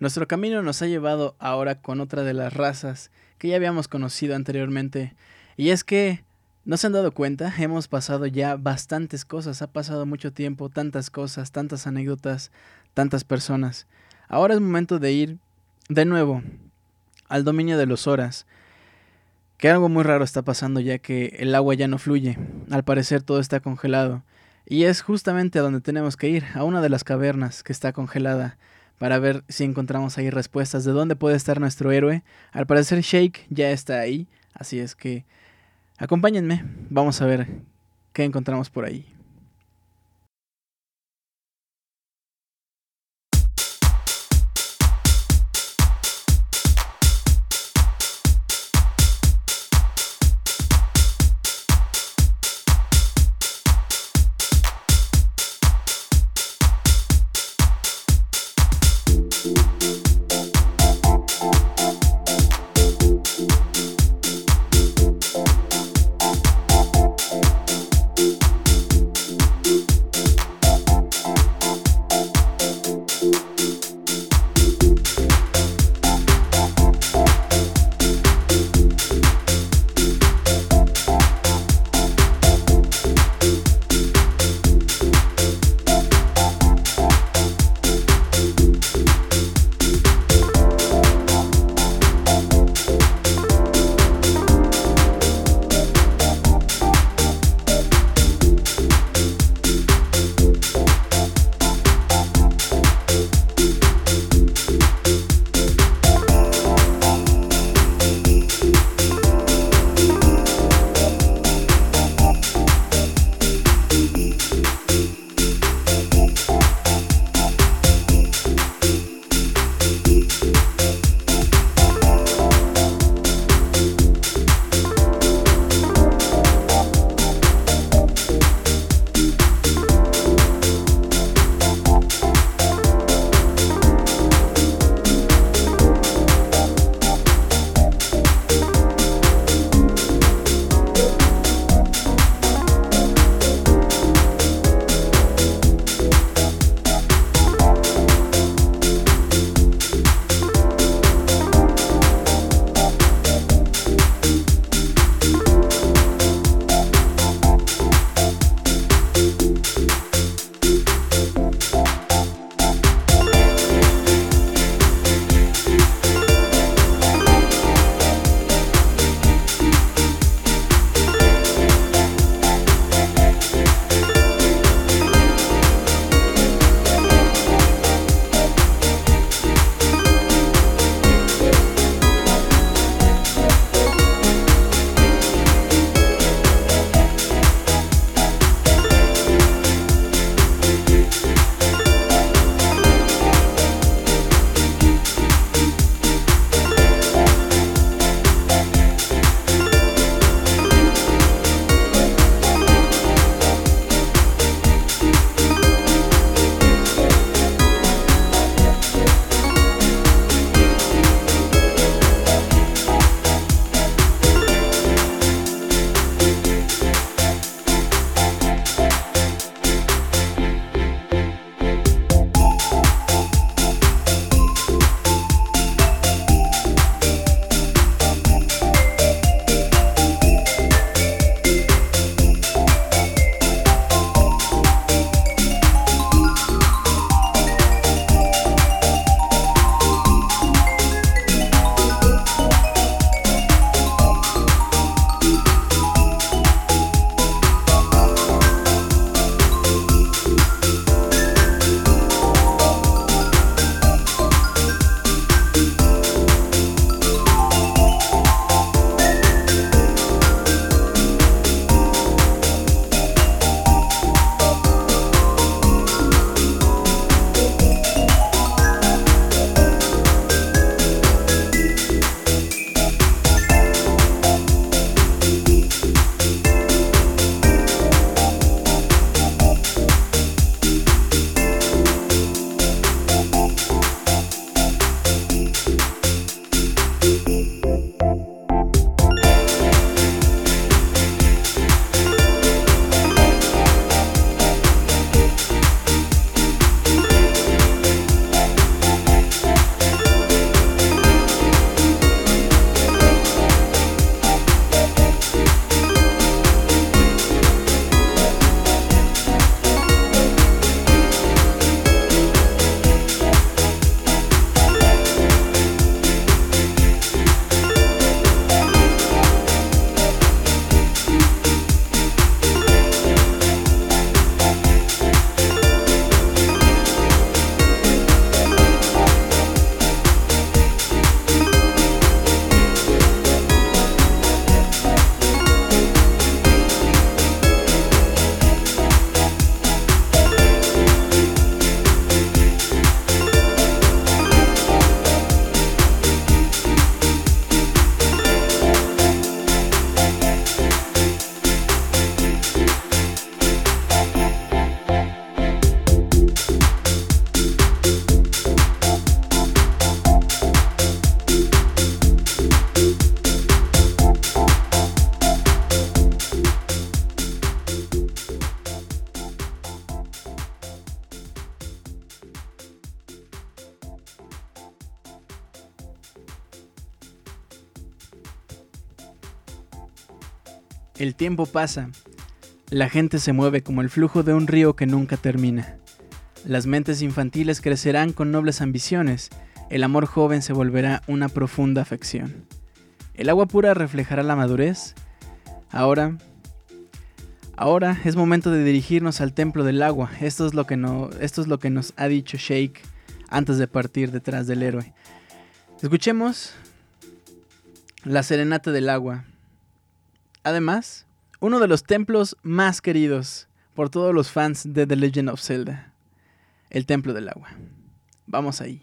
Nuestro camino nos ha llevado ahora con otra de las razas que ya habíamos conocido anteriormente. Y es que, ¿no se han dado cuenta? Hemos pasado ya bastantes cosas, ha pasado mucho tiempo, tantas cosas, tantas anécdotas, tantas personas. Ahora es momento de ir de nuevo al dominio de los horas. Que algo muy raro está pasando ya que el agua ya no fluye. Al parecer todo está congelado. Y es justamente a donde tenemos que ir, a una de las cavernas que está congelada para ver si encontramos ahí respuestas de dónde puede estar nuestro héroe. Al parecer Shake ya está ahí, así es que acompáñenme, vamos a ver qué encontramos por ahí. Tiempo pasa. La gente se mueve como el flujo de un río que nunca termina. Las mentes infantiles crecerán con nobles ambiciones. El amor joven se volverá una profunda afección. El agua pura reflejará la madurez. Ahora, ahora es momento de dirigirnos al templo del agua. Esto es lo que, no, esto es lo que nos ha dicho Shake antes de partir detrás del héroe. Escuchemos la serenata del agua. Además, uno de los templos más queridos por todos los fans de The Legend of Zelda, el Templo del Agua. Vamos ahí.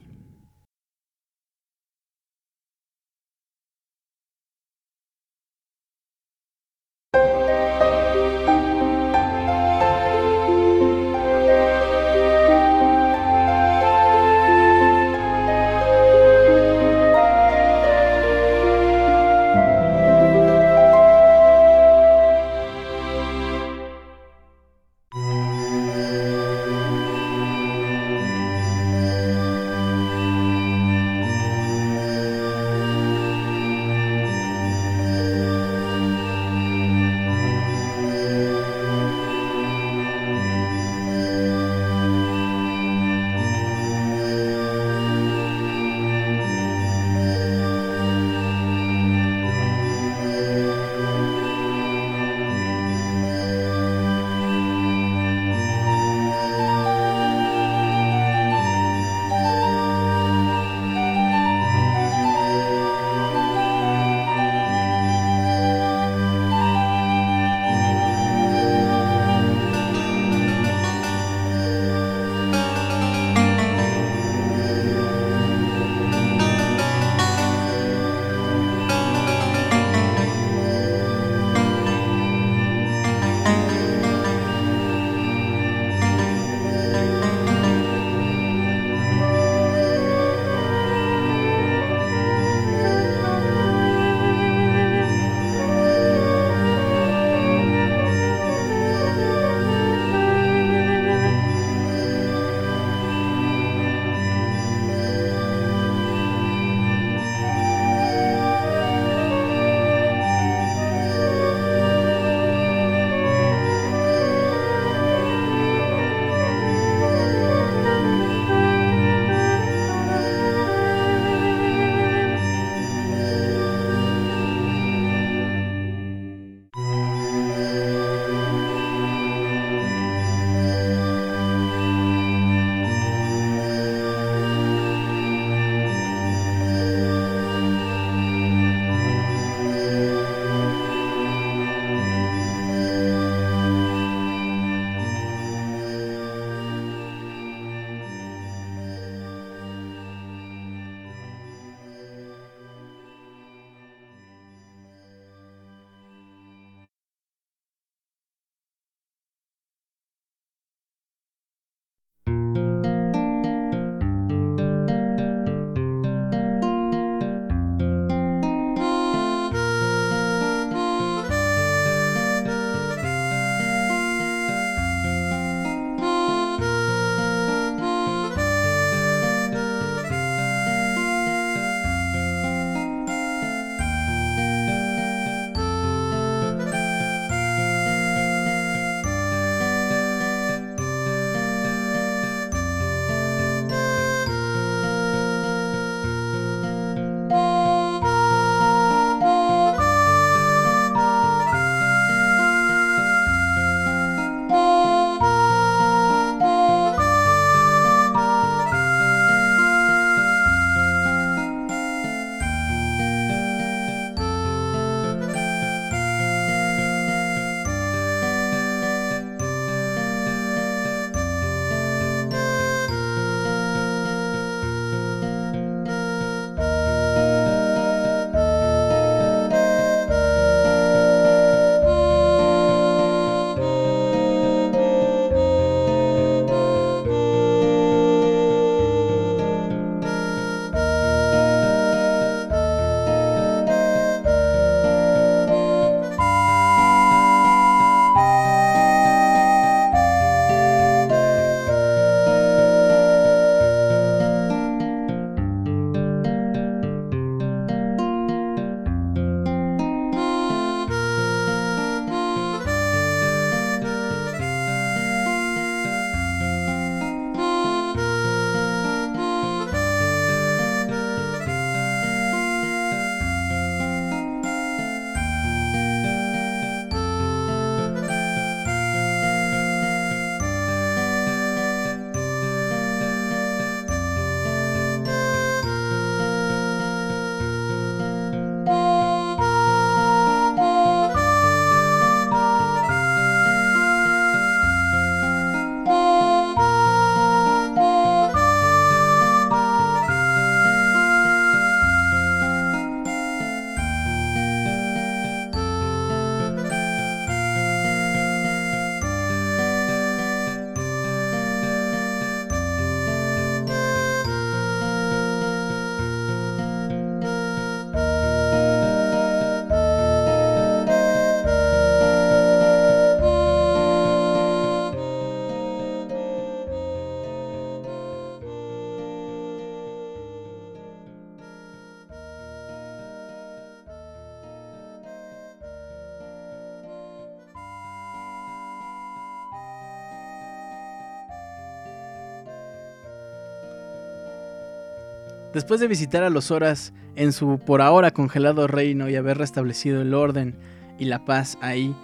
Después de visitar a los Horas en su por ahora congelado reino y haber restablecido el orden y la paz ahí,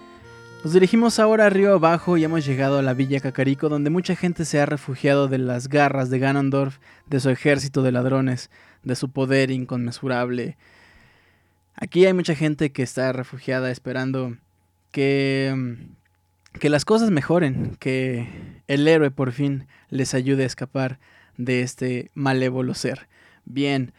nos dirigimos ahora río abajo y hemos llegado a la villa Cacarico donde mucha gente se ha refugiado de las garras de Ganondorf, de su ejército de ladrones, de su poder inconmensurable. Aquí hay mucha gente que está refugiada esperando que que las cosas mejoren, que el héroe por fin les ayude a escapar de este malévolo ser. Bien,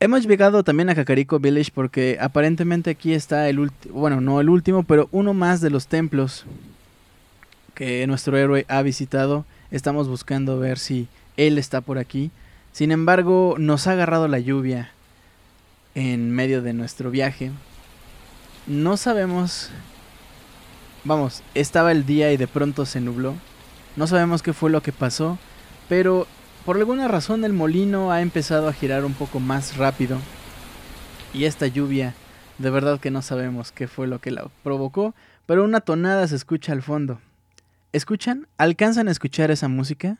hemos llegado también a Kakariko Village porque aparentemente aquí está el último, bueno, no el último, pero uno más de los templos que nuestro héroe ha visitado. Estamos buscando ver si él está por aquí. Sin embargo, nos ha agarrado la lluvia en medio de nuestro viaje. No sabemos... Vamos, estaba el día y de pronto se nubló. No sabemos qué fue lo que pasó, pero por alguna razón el molino ha empezado a girar un poco más rápido. Y esta lluvia, de verdad que no sabemos qué fue lo que la provocó, pero una tonada se escucha al fondo. ¿Escuchan? ¿Alcanzan a escuchar esa música?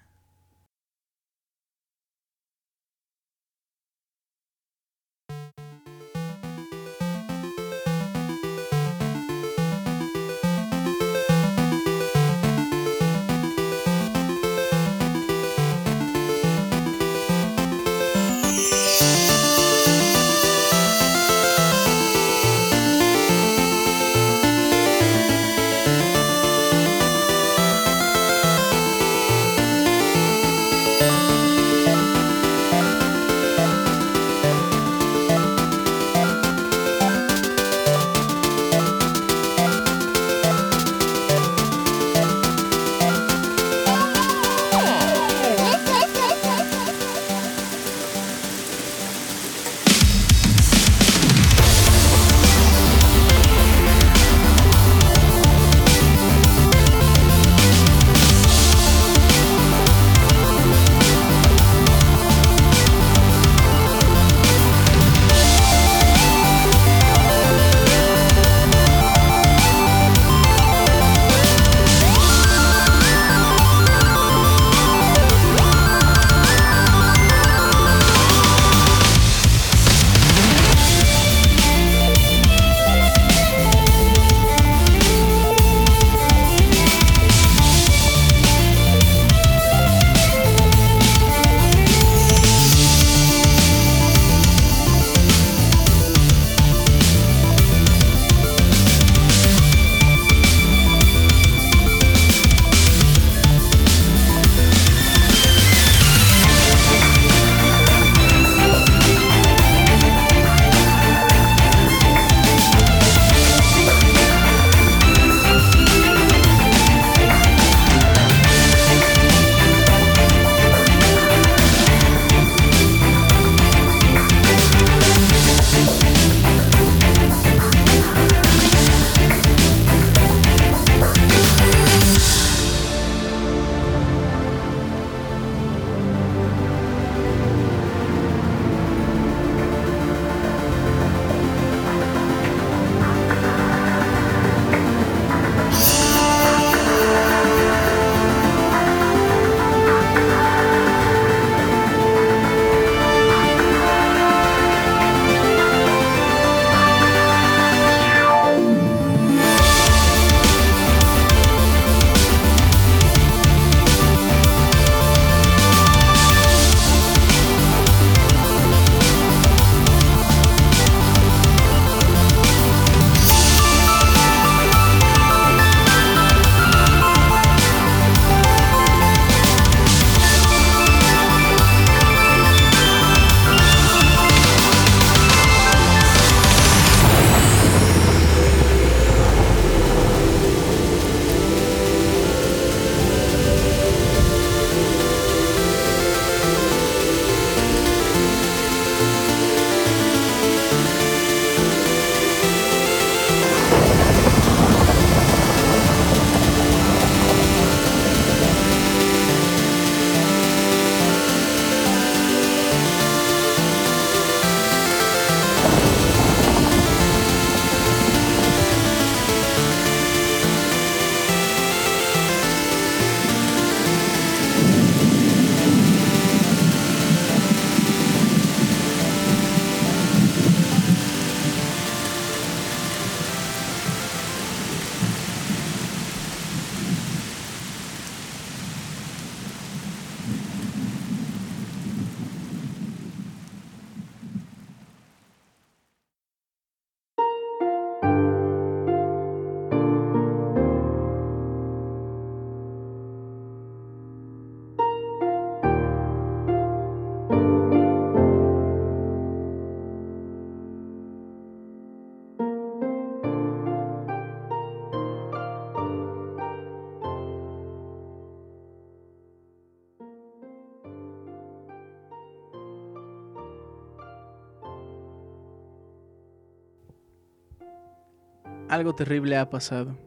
Algo terrible ha pasado.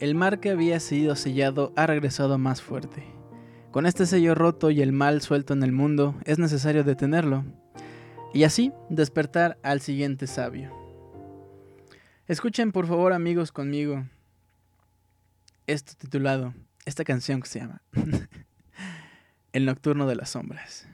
El mar que había sido sellado ha regresado más fuerte. Con este sello roto y el mal suelto en el mundo, es necesario detenerlo. Y así despertar al siguiente sabio. Escuchen por favor amigos conmigo esto titulado, esta canción que se llama El Nocturno de las Sombras.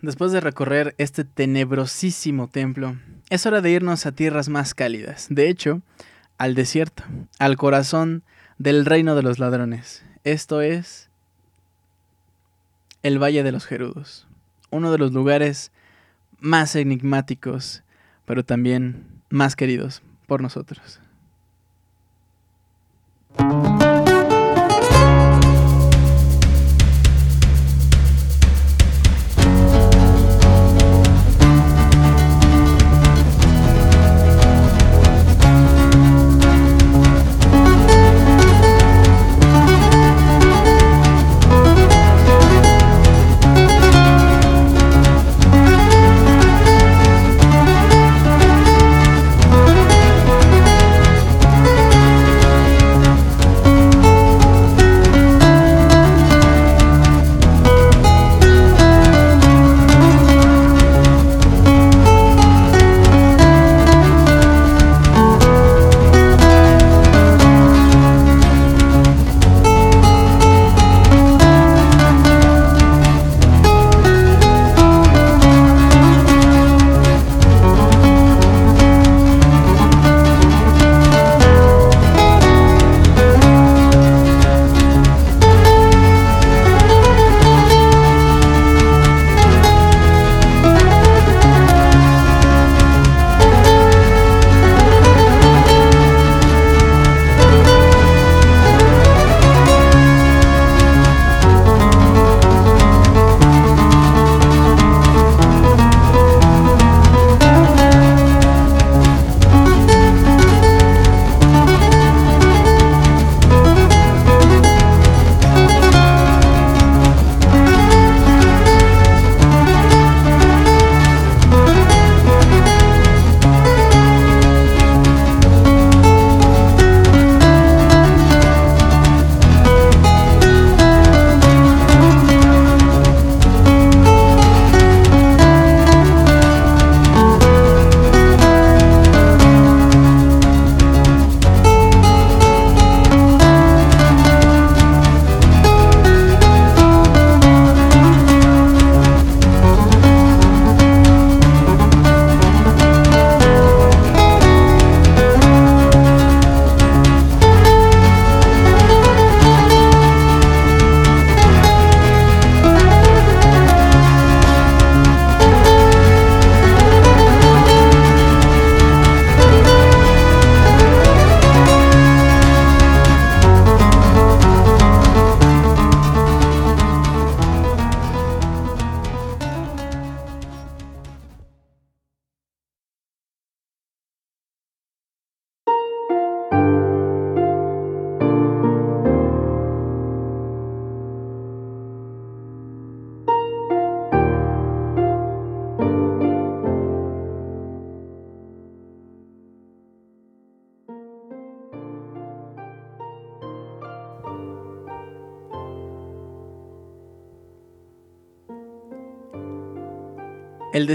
Después de recorrer este tenebrosísimo templo, es hora de irnos a tierras más cálidas, de hecho, al desierto, al corazón del reino de los ladrones. Esto es el Valle de los Gerudos, uno de los lugares más enigmáticos, pero también más queridos por nosotros.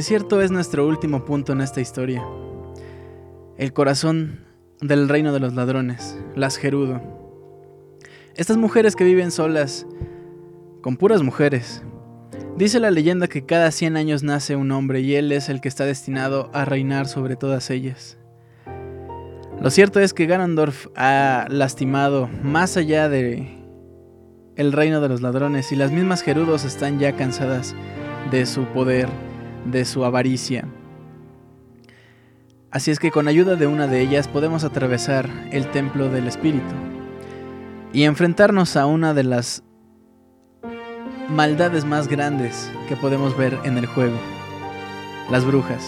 Desierto es nuestro último punto en esta historia. El corazón del reino de los ladrones, las Gerudo. Estas mujeres que viven solas, con puras mujeres. Dice la leyenda que cada 100 años nace un hombre y él es el que está destinado a reinar sobre todas ellas. Lo cierto es que Ganondorf ha lastimado más allá de el reino de los ladrones y las mismas Gerudos están ya cansadas de su poder de su avaricia. Así es que con ayuda de una de ellas podemos atravesar el templo del espíritu y enfrentarnos a una de las maldades más grandes que podemos ver en el juego, las brujas.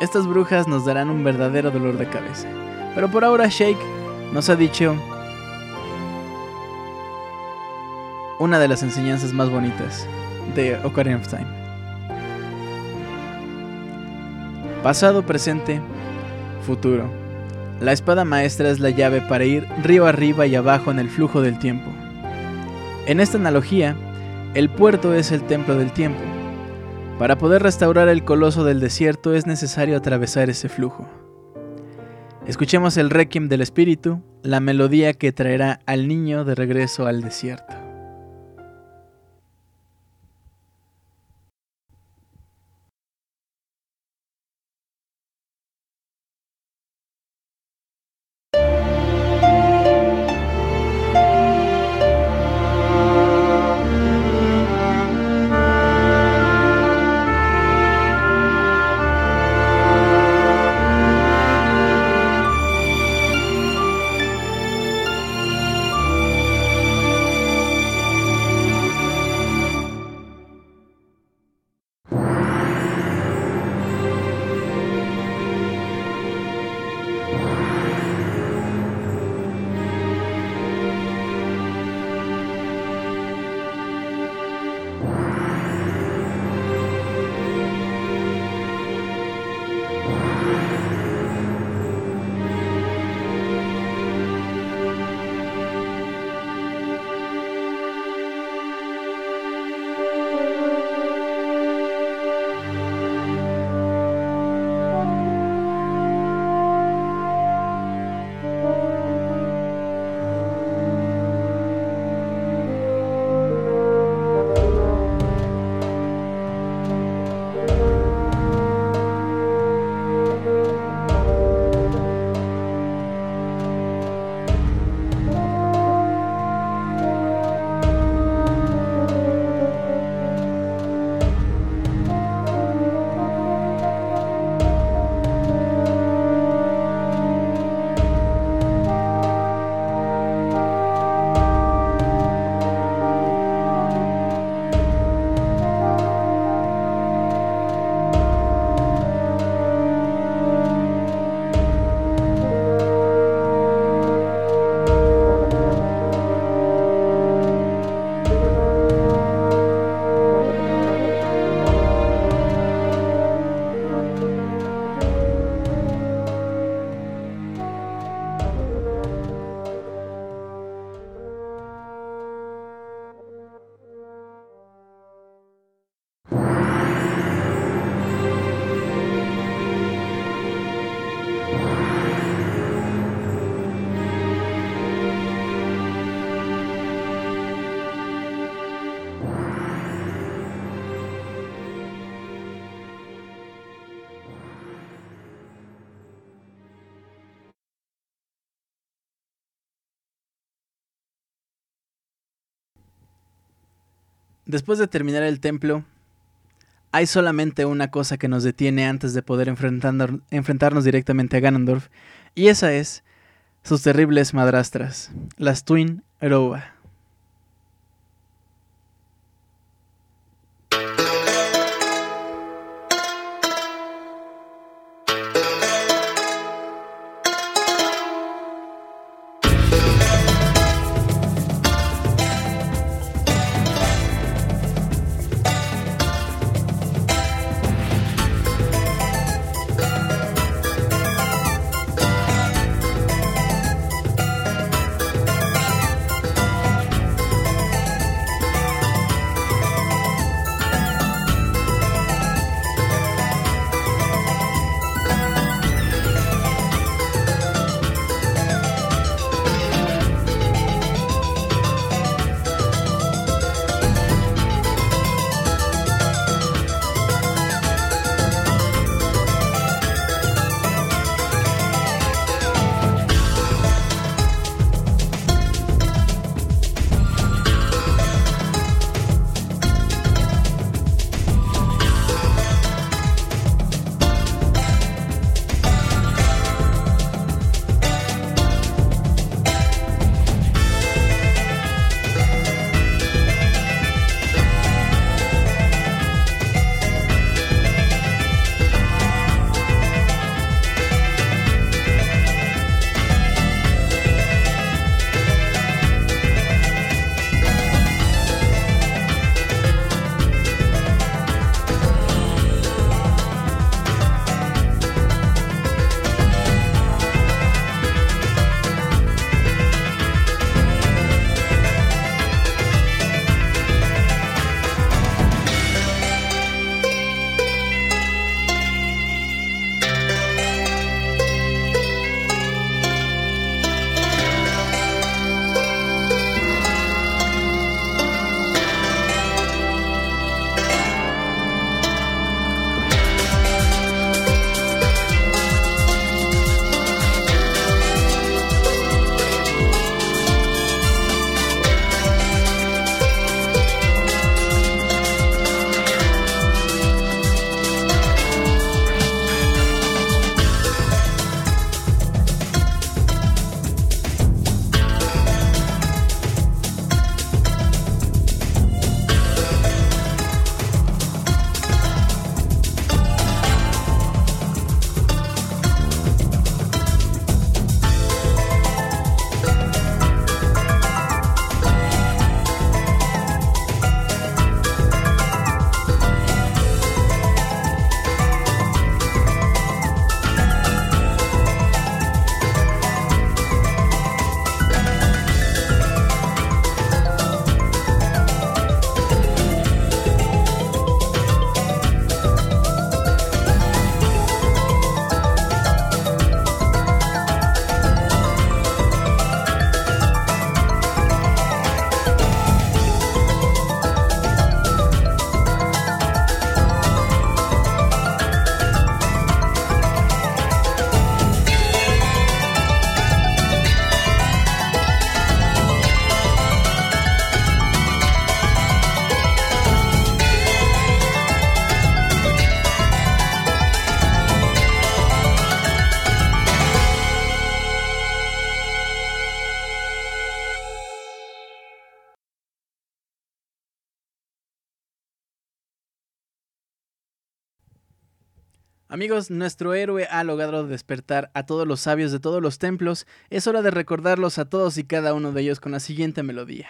Estas brujas nos darán un verdadero dolor de cabeza, pero por ahora Shake nos ha dicho una de las enseñanzas más bonitas de Ocarina of Time. Pasado, presente, futuro. La espada maestra es la llave para ir río arriba y abajo en el flujo del tiempo. En esta analogía, el puerto es el templo del tiempo. Para poder restaurar el coloso del desierto es necesario atravesar ese flujo. Escuchemos el requiem del espíritu, la melodía que traerá al niño de regreso al desierto. Después de terminar el templo, hay solamente una cosa que nos detiene antes de poder enfrentarnos directamente a Ganondorf, y esa es sus terribles madrastras, las Twin Eroa. Amigos, nuestro héroe ha logrado despertar a todos los sabios de todos los templos. Es hora de recordarlos a todos y cada uno de ellos con la siguiente melodía.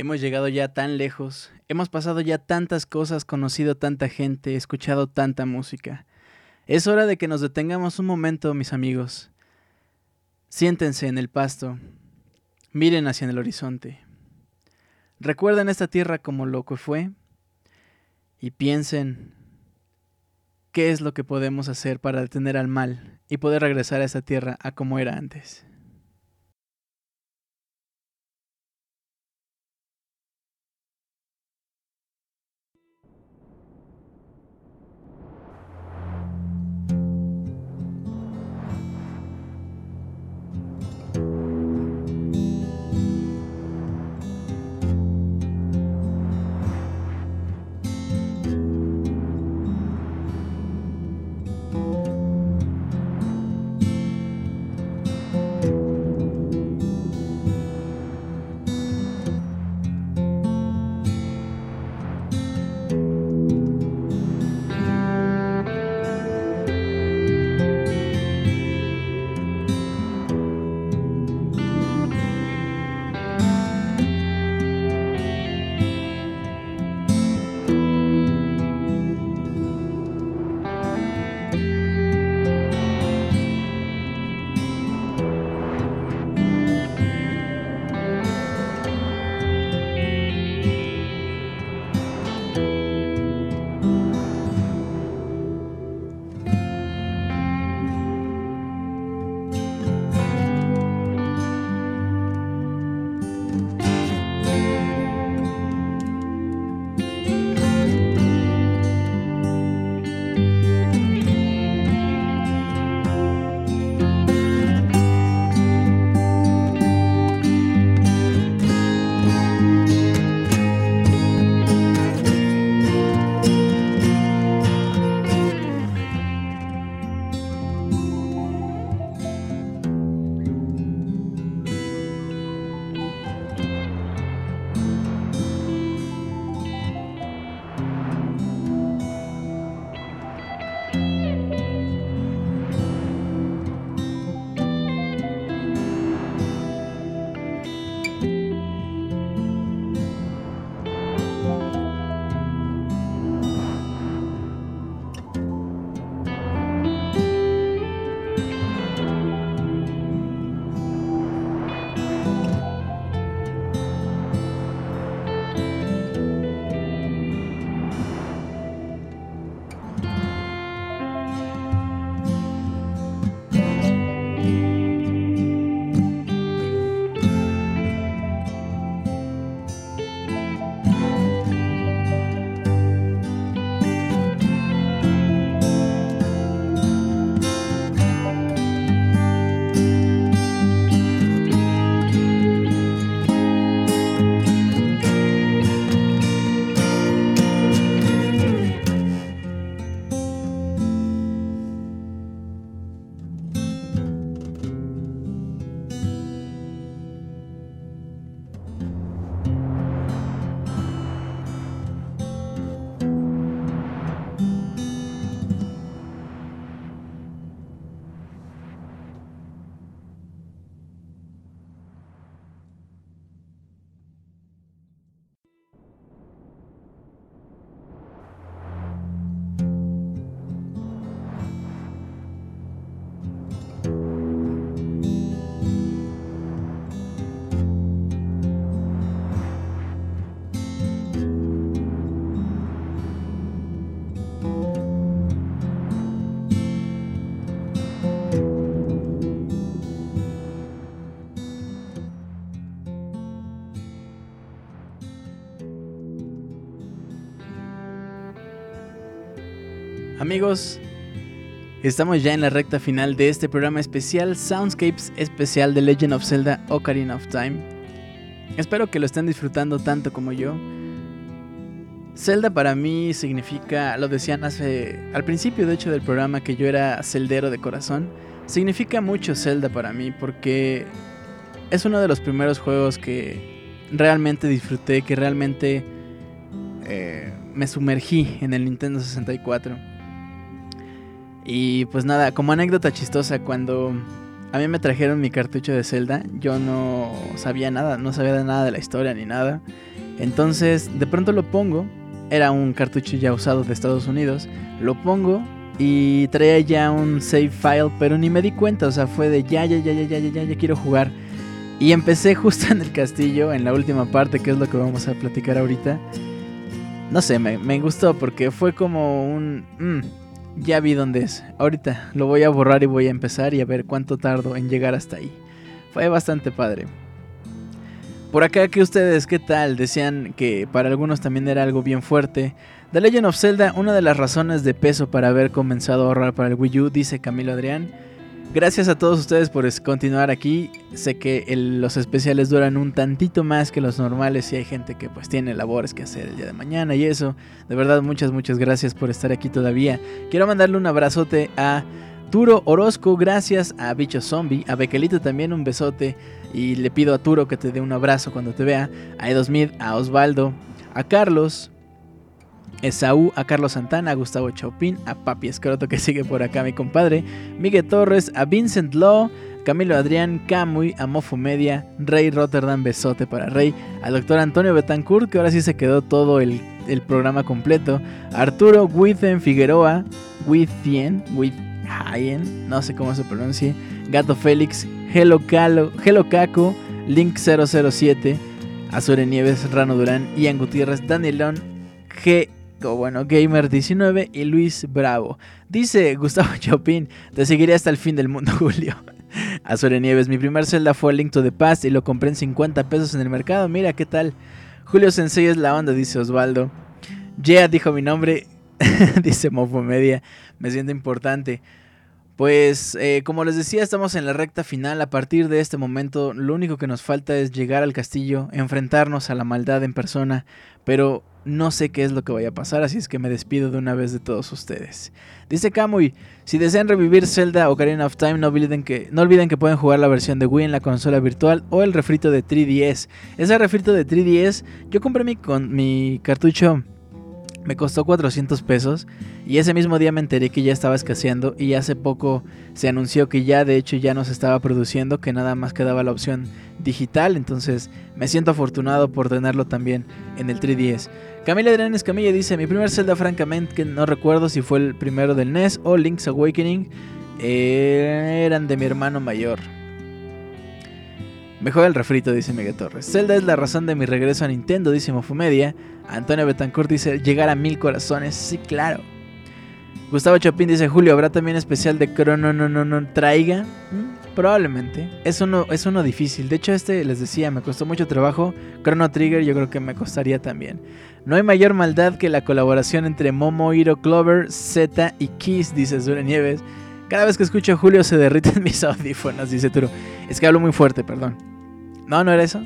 Hemos llegado ya tan lejos, hemos pasado ya tantas cosas, conocido tanta gente, escuchado tanta música. Es hora de que nos detengamos un momento, mis amigos. Siéntense en el pasto, miren hacia el horizonte. Recuerden esta tierra como lo que fue y piensen qué es lo que podemos hacer para detener al mal y poder regresar a esta tierra a como era antes. Amigos, estamos ya en la recta final de este programa especial Soundscapes especial de Legend of Zelda Ocarina of Time. Espero que lo estén disfrutando tanto como yo. Zelda para mí significa, lo decían hace al principio de hecho del programa que yo era celdero de corazón. Significa mucho Zelda para mí porque es uno de los primeros juegos que realmente disfruté, que realmente eh, me sumergí en el Nintendo 64. Y pues nada, como anécdota chistosa, cuando a mí me trajeron mi cartucho de Zelda, yo no sabía nada, no sabía nada de la historia ni nada. Entonces, de pronto lo pongo, era un cartucho ya usado de Estados Unidos, lo pongo y traía ya un save file, pero ni me di cuenta, o sea, fue de ya, ya, ya, ya, ya, ya, ya, ya quiero jugar. Y empecé justo en el castillo, en la última parte, que es lo que vamos a platicar ahorita. No sé, me, me gustó porque fue como un... Mm, ya vi dónde es. Ahorita lo voy a borrar y voy a empezar y a ver cuánto tardo en llegar hasta ahí. Fue bastante padre. Por acá que ustedes, ¿qué tal? Decían que para algunos también era algo bien fuerte. The Legend of Zelda, una de las razones de peso para haber comenzado a ahorrar para el Wii U, dice Camilo Adrián. Gracias a todos ustedes por continuar aquí. Sé que los especiales duran un tantito más que los normales y hay gente que pues tiene labores que hacer el día de mañana y eso. De verdad, muchas, muchas gracias por estar aquí todavía. Quiero mandarle un abrazote a Turo Orozco, gracias a Bicho Zombie, a Bequelito también un besote y le pido a Turo que te dé un abrazo cuando te vea, a Edosmid, a Osvaldo, a Carlos, Esaú, a Carlos Santana, a Gustavo Chaupin, a Papi Escroto que sigue por acá, mi compadre, Miguel Torres, a Vincent Law, Camilo Adrián, Camuy, a Mofo Media, Rey Rotterdam, besote para Rey, al doctor Antonio Betancourt, que ahora sí se quedó todo el, programa completo, Arturo Withen Figueroa, Withen, Withen, no sé cómo se pronuncie, Gato Félix, Hello, Calo, Hello Caco, Link 007, Azure Nieves, Rano Durán, Ian Gutiérrez, Danielón, G bueno, Gamer19 y Luis Bravo. Dice Gustavo Chopin, te seguiré hasta el fin del mundo, Julio. Azure Nieves, mi primer Zelda fue Link to the Past y lo compré en 50 pesos en el mercado. Mira qué tal. Julio Sensei es la onda, dice Osvaldo. Yeah, dijo mi nombre, dice Mofomedia. Me siento importante. Pues eh, como les decía, estamos en la recta final. A partir de este momento, lo único que nos falta es llegar al castillo, enfrentarnos a la maldad en persona. Pero no sé qué es lo que vaya a pasar, así es que me despido de una vez de todos ustedes. Dice Kamui, si desean revivir Zelda o Ocarina of Time, no olviden, que, no olviden que pueden jugar la versión de Wii en la consola virtual o el refrito de 3DS. Ese refrito de 3DS, yo compré mi, con, mi cartucho me costó 400 pesos y ese mismo día me enteré que ya estaba escaseando y hace poco se anunció que ya de hecho ya no se estaba produciendo, que nada más quedaba la opción digital, entonces me siento afortunado por tenerlo también en el 3DS. Camila Adrián Escamilla dice, mi primer Zelda francamente que no recuerdo si fue el primero del NES o Link's Awakening, eran de mi hermano mayor. Mejor el refrito, dice Miguel Torres. Zelda es la razón de mi regreso a Nintendo, dice Mofumedia. Antonio Betancourt dice, llegar a mil corazones. Sí, claro. Gustavo Chopin dice, Julio, ¿habrá también especial de Chrono no no no traiga? Mm, probablemente. Es uno, es uno difícil. De hecho, este, les decía, me costó mucho trabajo. Chrono Trigger yo creo que me costaría también. No hay mayor maldad que la colaboración entre Momo, Hiro, Clover, Z y Kiss, dice Zure Nieves. Cada vez que escucho a Julio se derriten mis audífonos, dice Turo. Es que hablo muy fuerte, perdón. No, no era eso.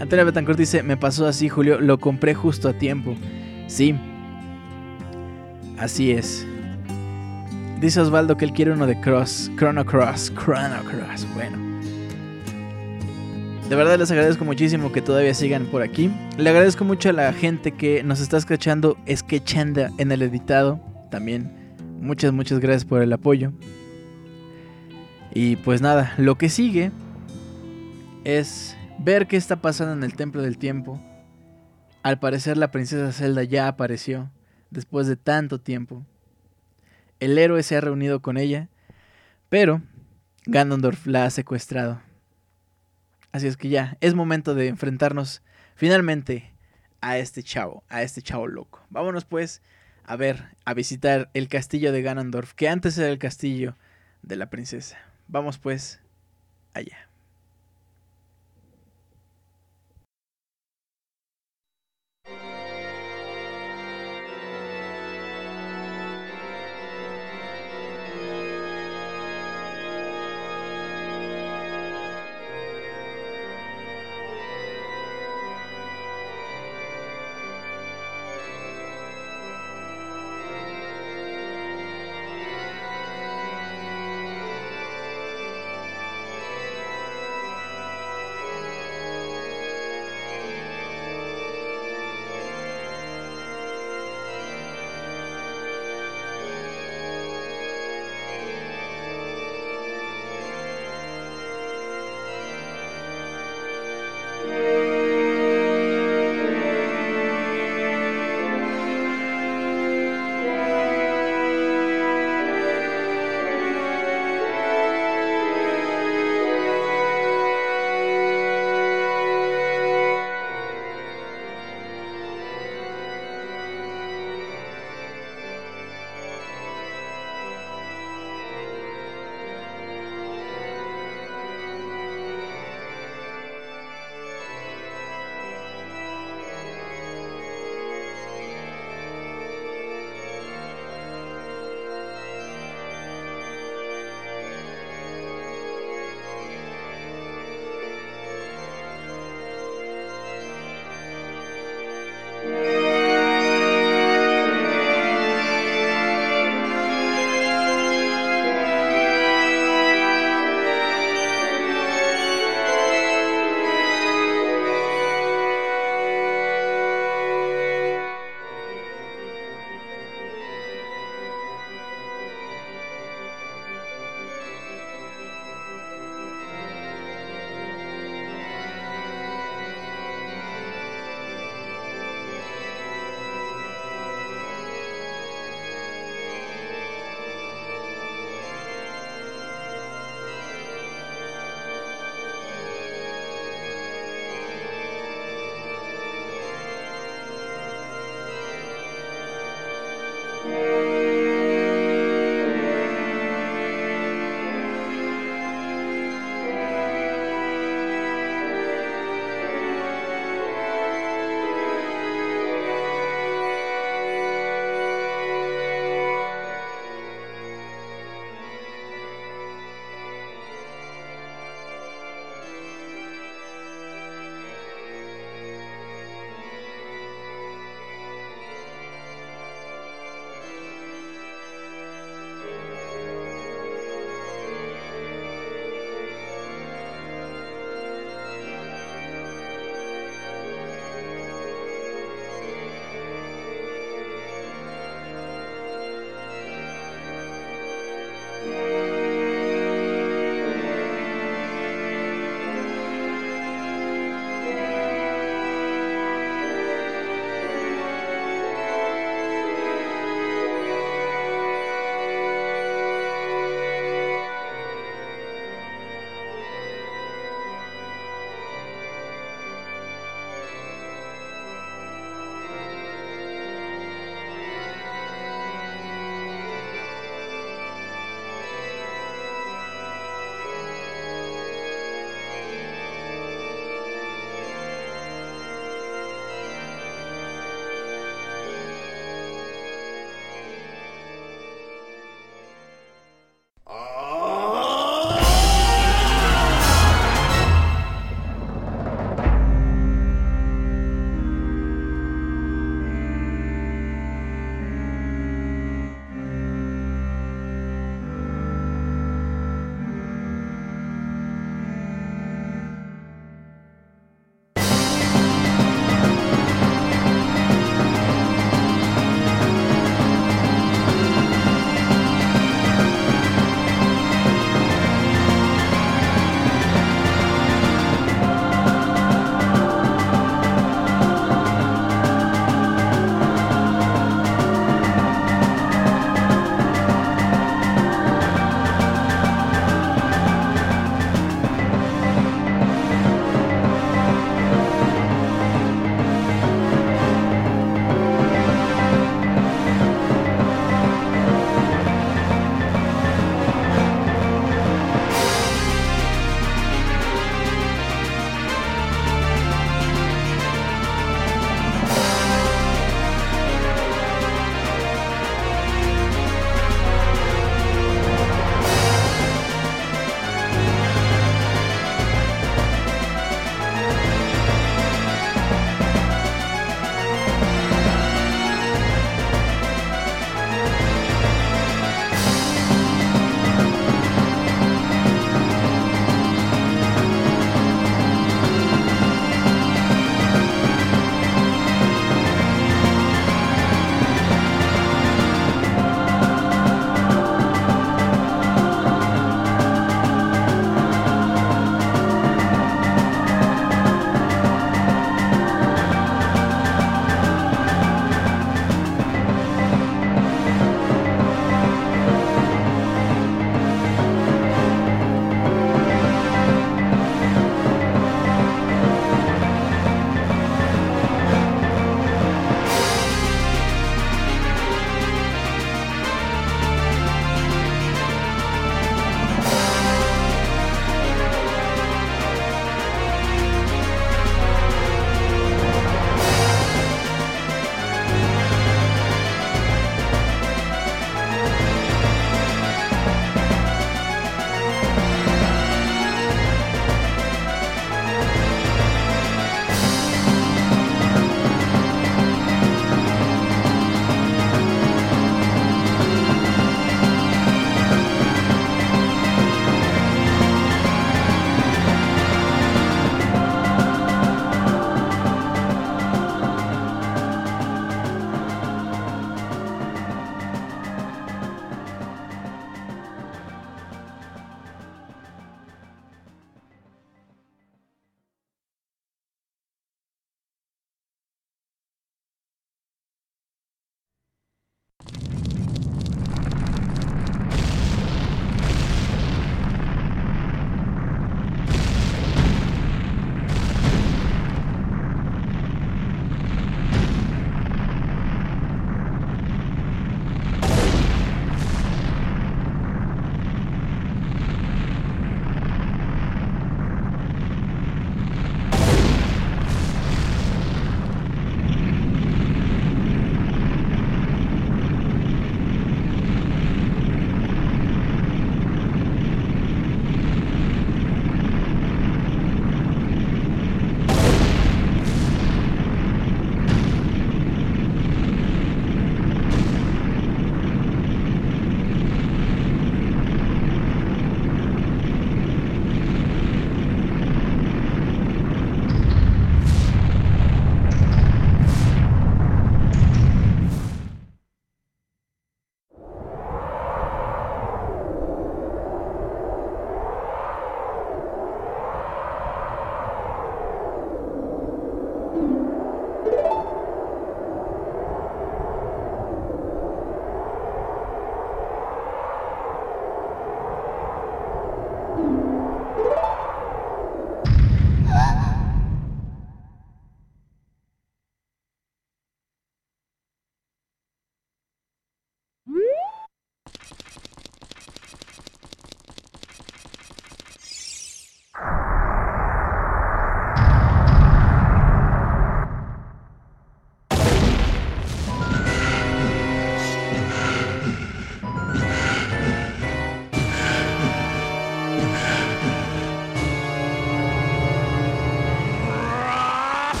Antonio Betancourt dice, me pasó así, Julio, lo compré justo a tiempo. Sí. Así es. Dice Osvaldo que él quiere uno de Cross, Chrono Cross, Chrono Cross. Bueno. De verdad les agradezco muchísimo que todavía sigan por aquí. Le agradezco mucho a la gente que nos está escuchando, escuchando en el editado. También muchas, muchas gracias por el apoyo. Y pues nada, lo que sigue es ver qué está pasando en el Templo del Tiempo. Al parecer la princesa Zelda ya apareció después de tanto tiempo. El héroe se ha reunido con ella, pero Ganondorf la ha secuestrado. Así es que ya, es momento de enfrentarnos finalmente a este chavo, a este chavo loco. Vámonos pues a ver, a visitar el castillo de Ganondorf, que antes era el castillo de la princesa. Vamos pues allá.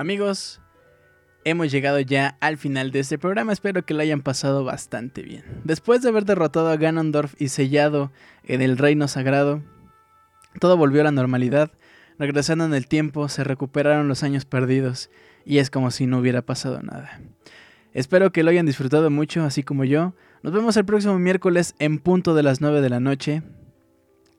Amigos, hemos llegado ya al final de este programa. Espero que lo hayan pasado bastante bien. Después de haber derrotado a Ganondorf y sellado en el reino sagrado, todo volvió a la normalidad. Regresando en el tiempo, se recuperaron los años perdidos y es como si no hubiera pasado nada. Espero que lo hayan disfrutado mucho, así como yo. Nos vemos el próximo miércoles en punto de las 9 de la noche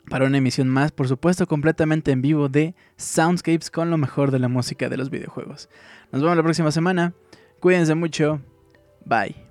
para una emisión más, por supuesto, completamente en vivo de Soundscapes con lo mejor de la música de los videojuegos. Nos vemos la próxima semana. Cuídense mucho. Bye.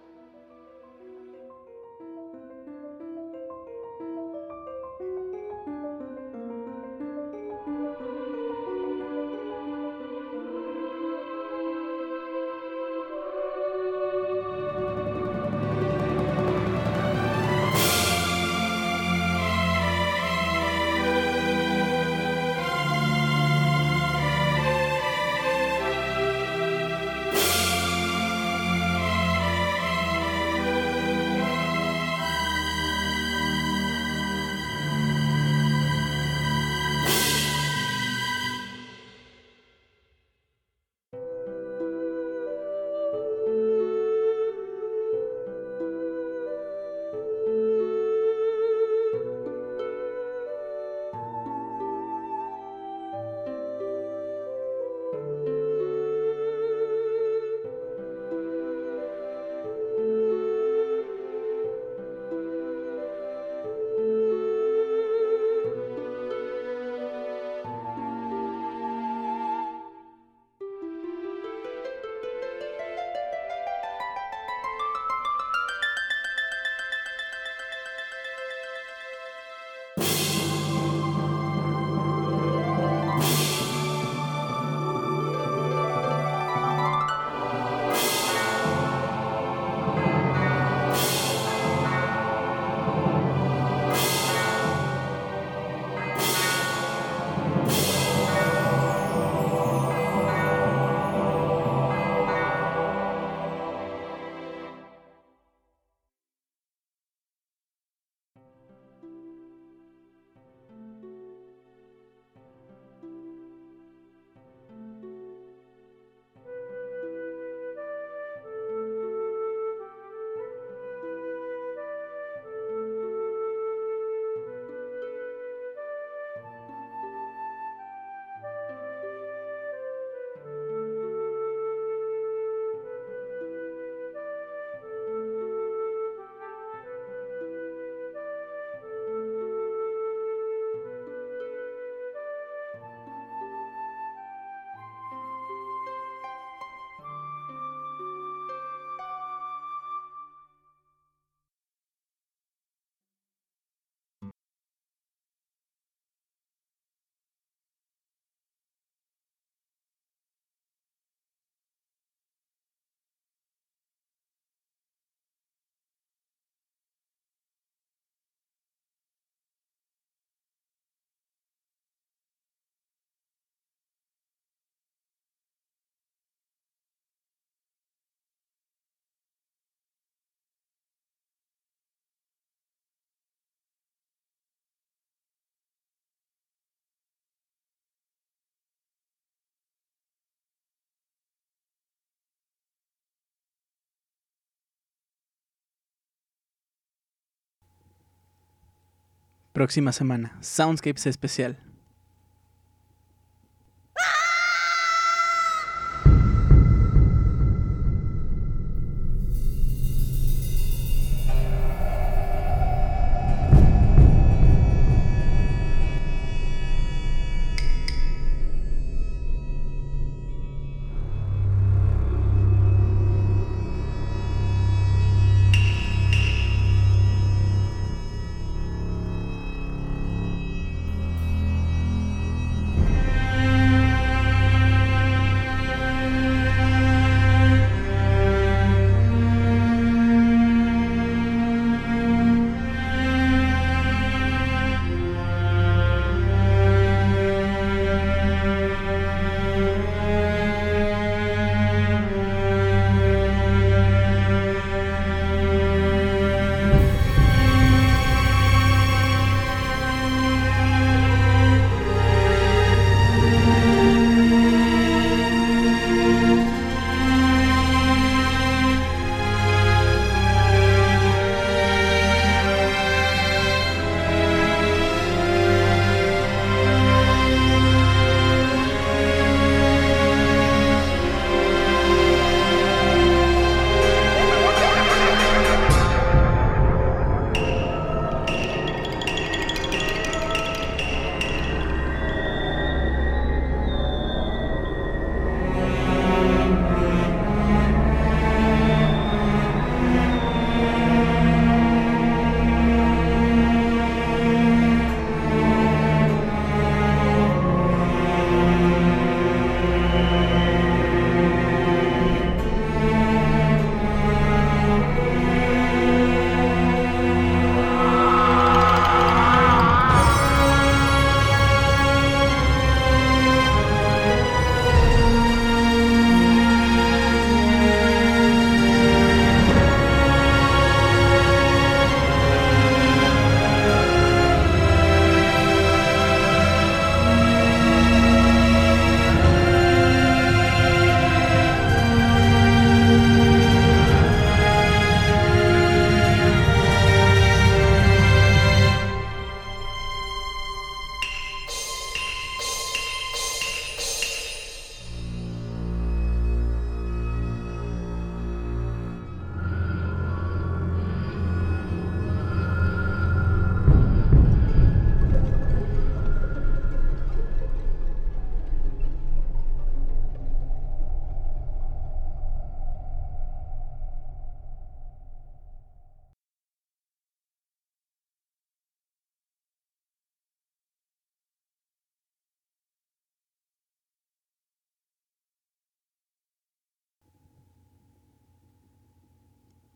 Próxima semana, Soundscapes especial.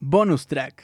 Bonus track.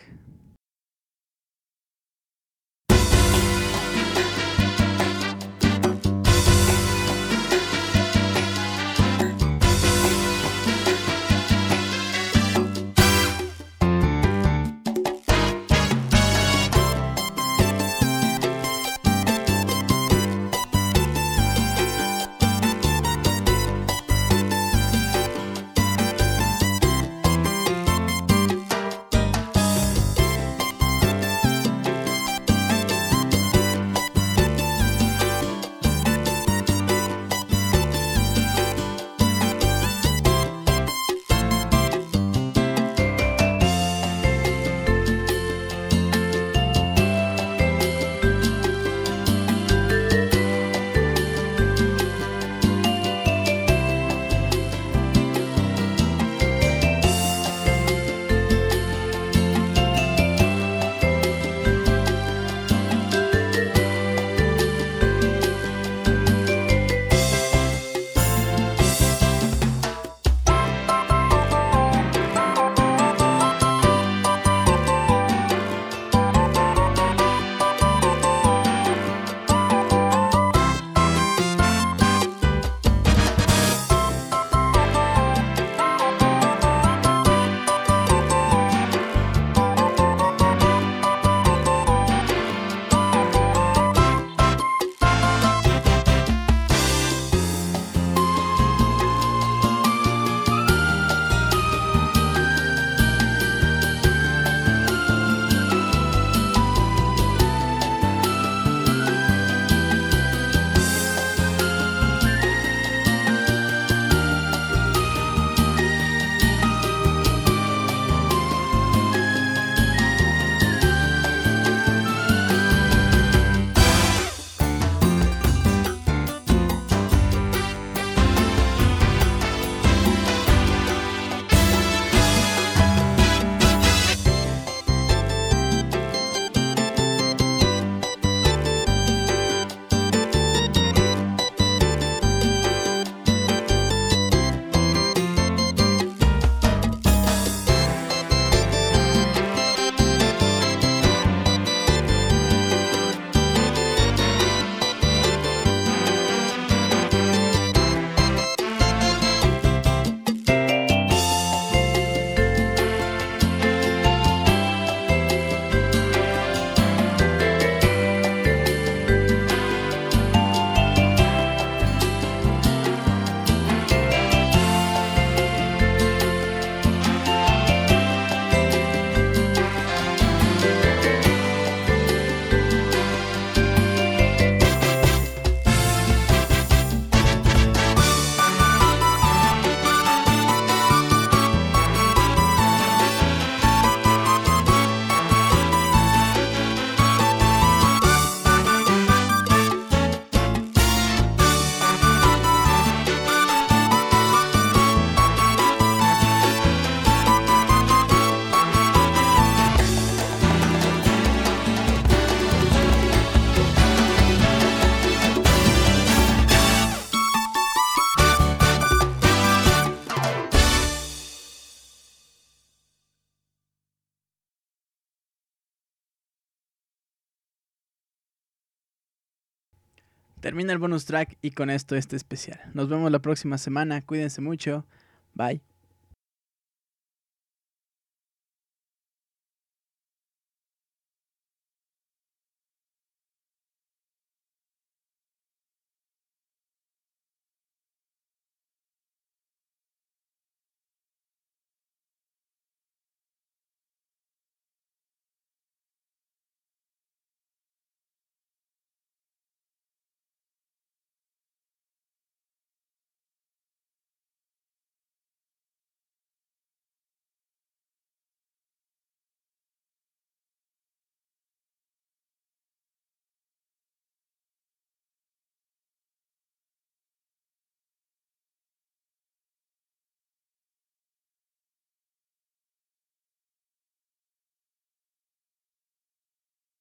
Termina el bonus track y con esto este especial. Nos vemos la próxima semana. Cuídense mucho. Bye.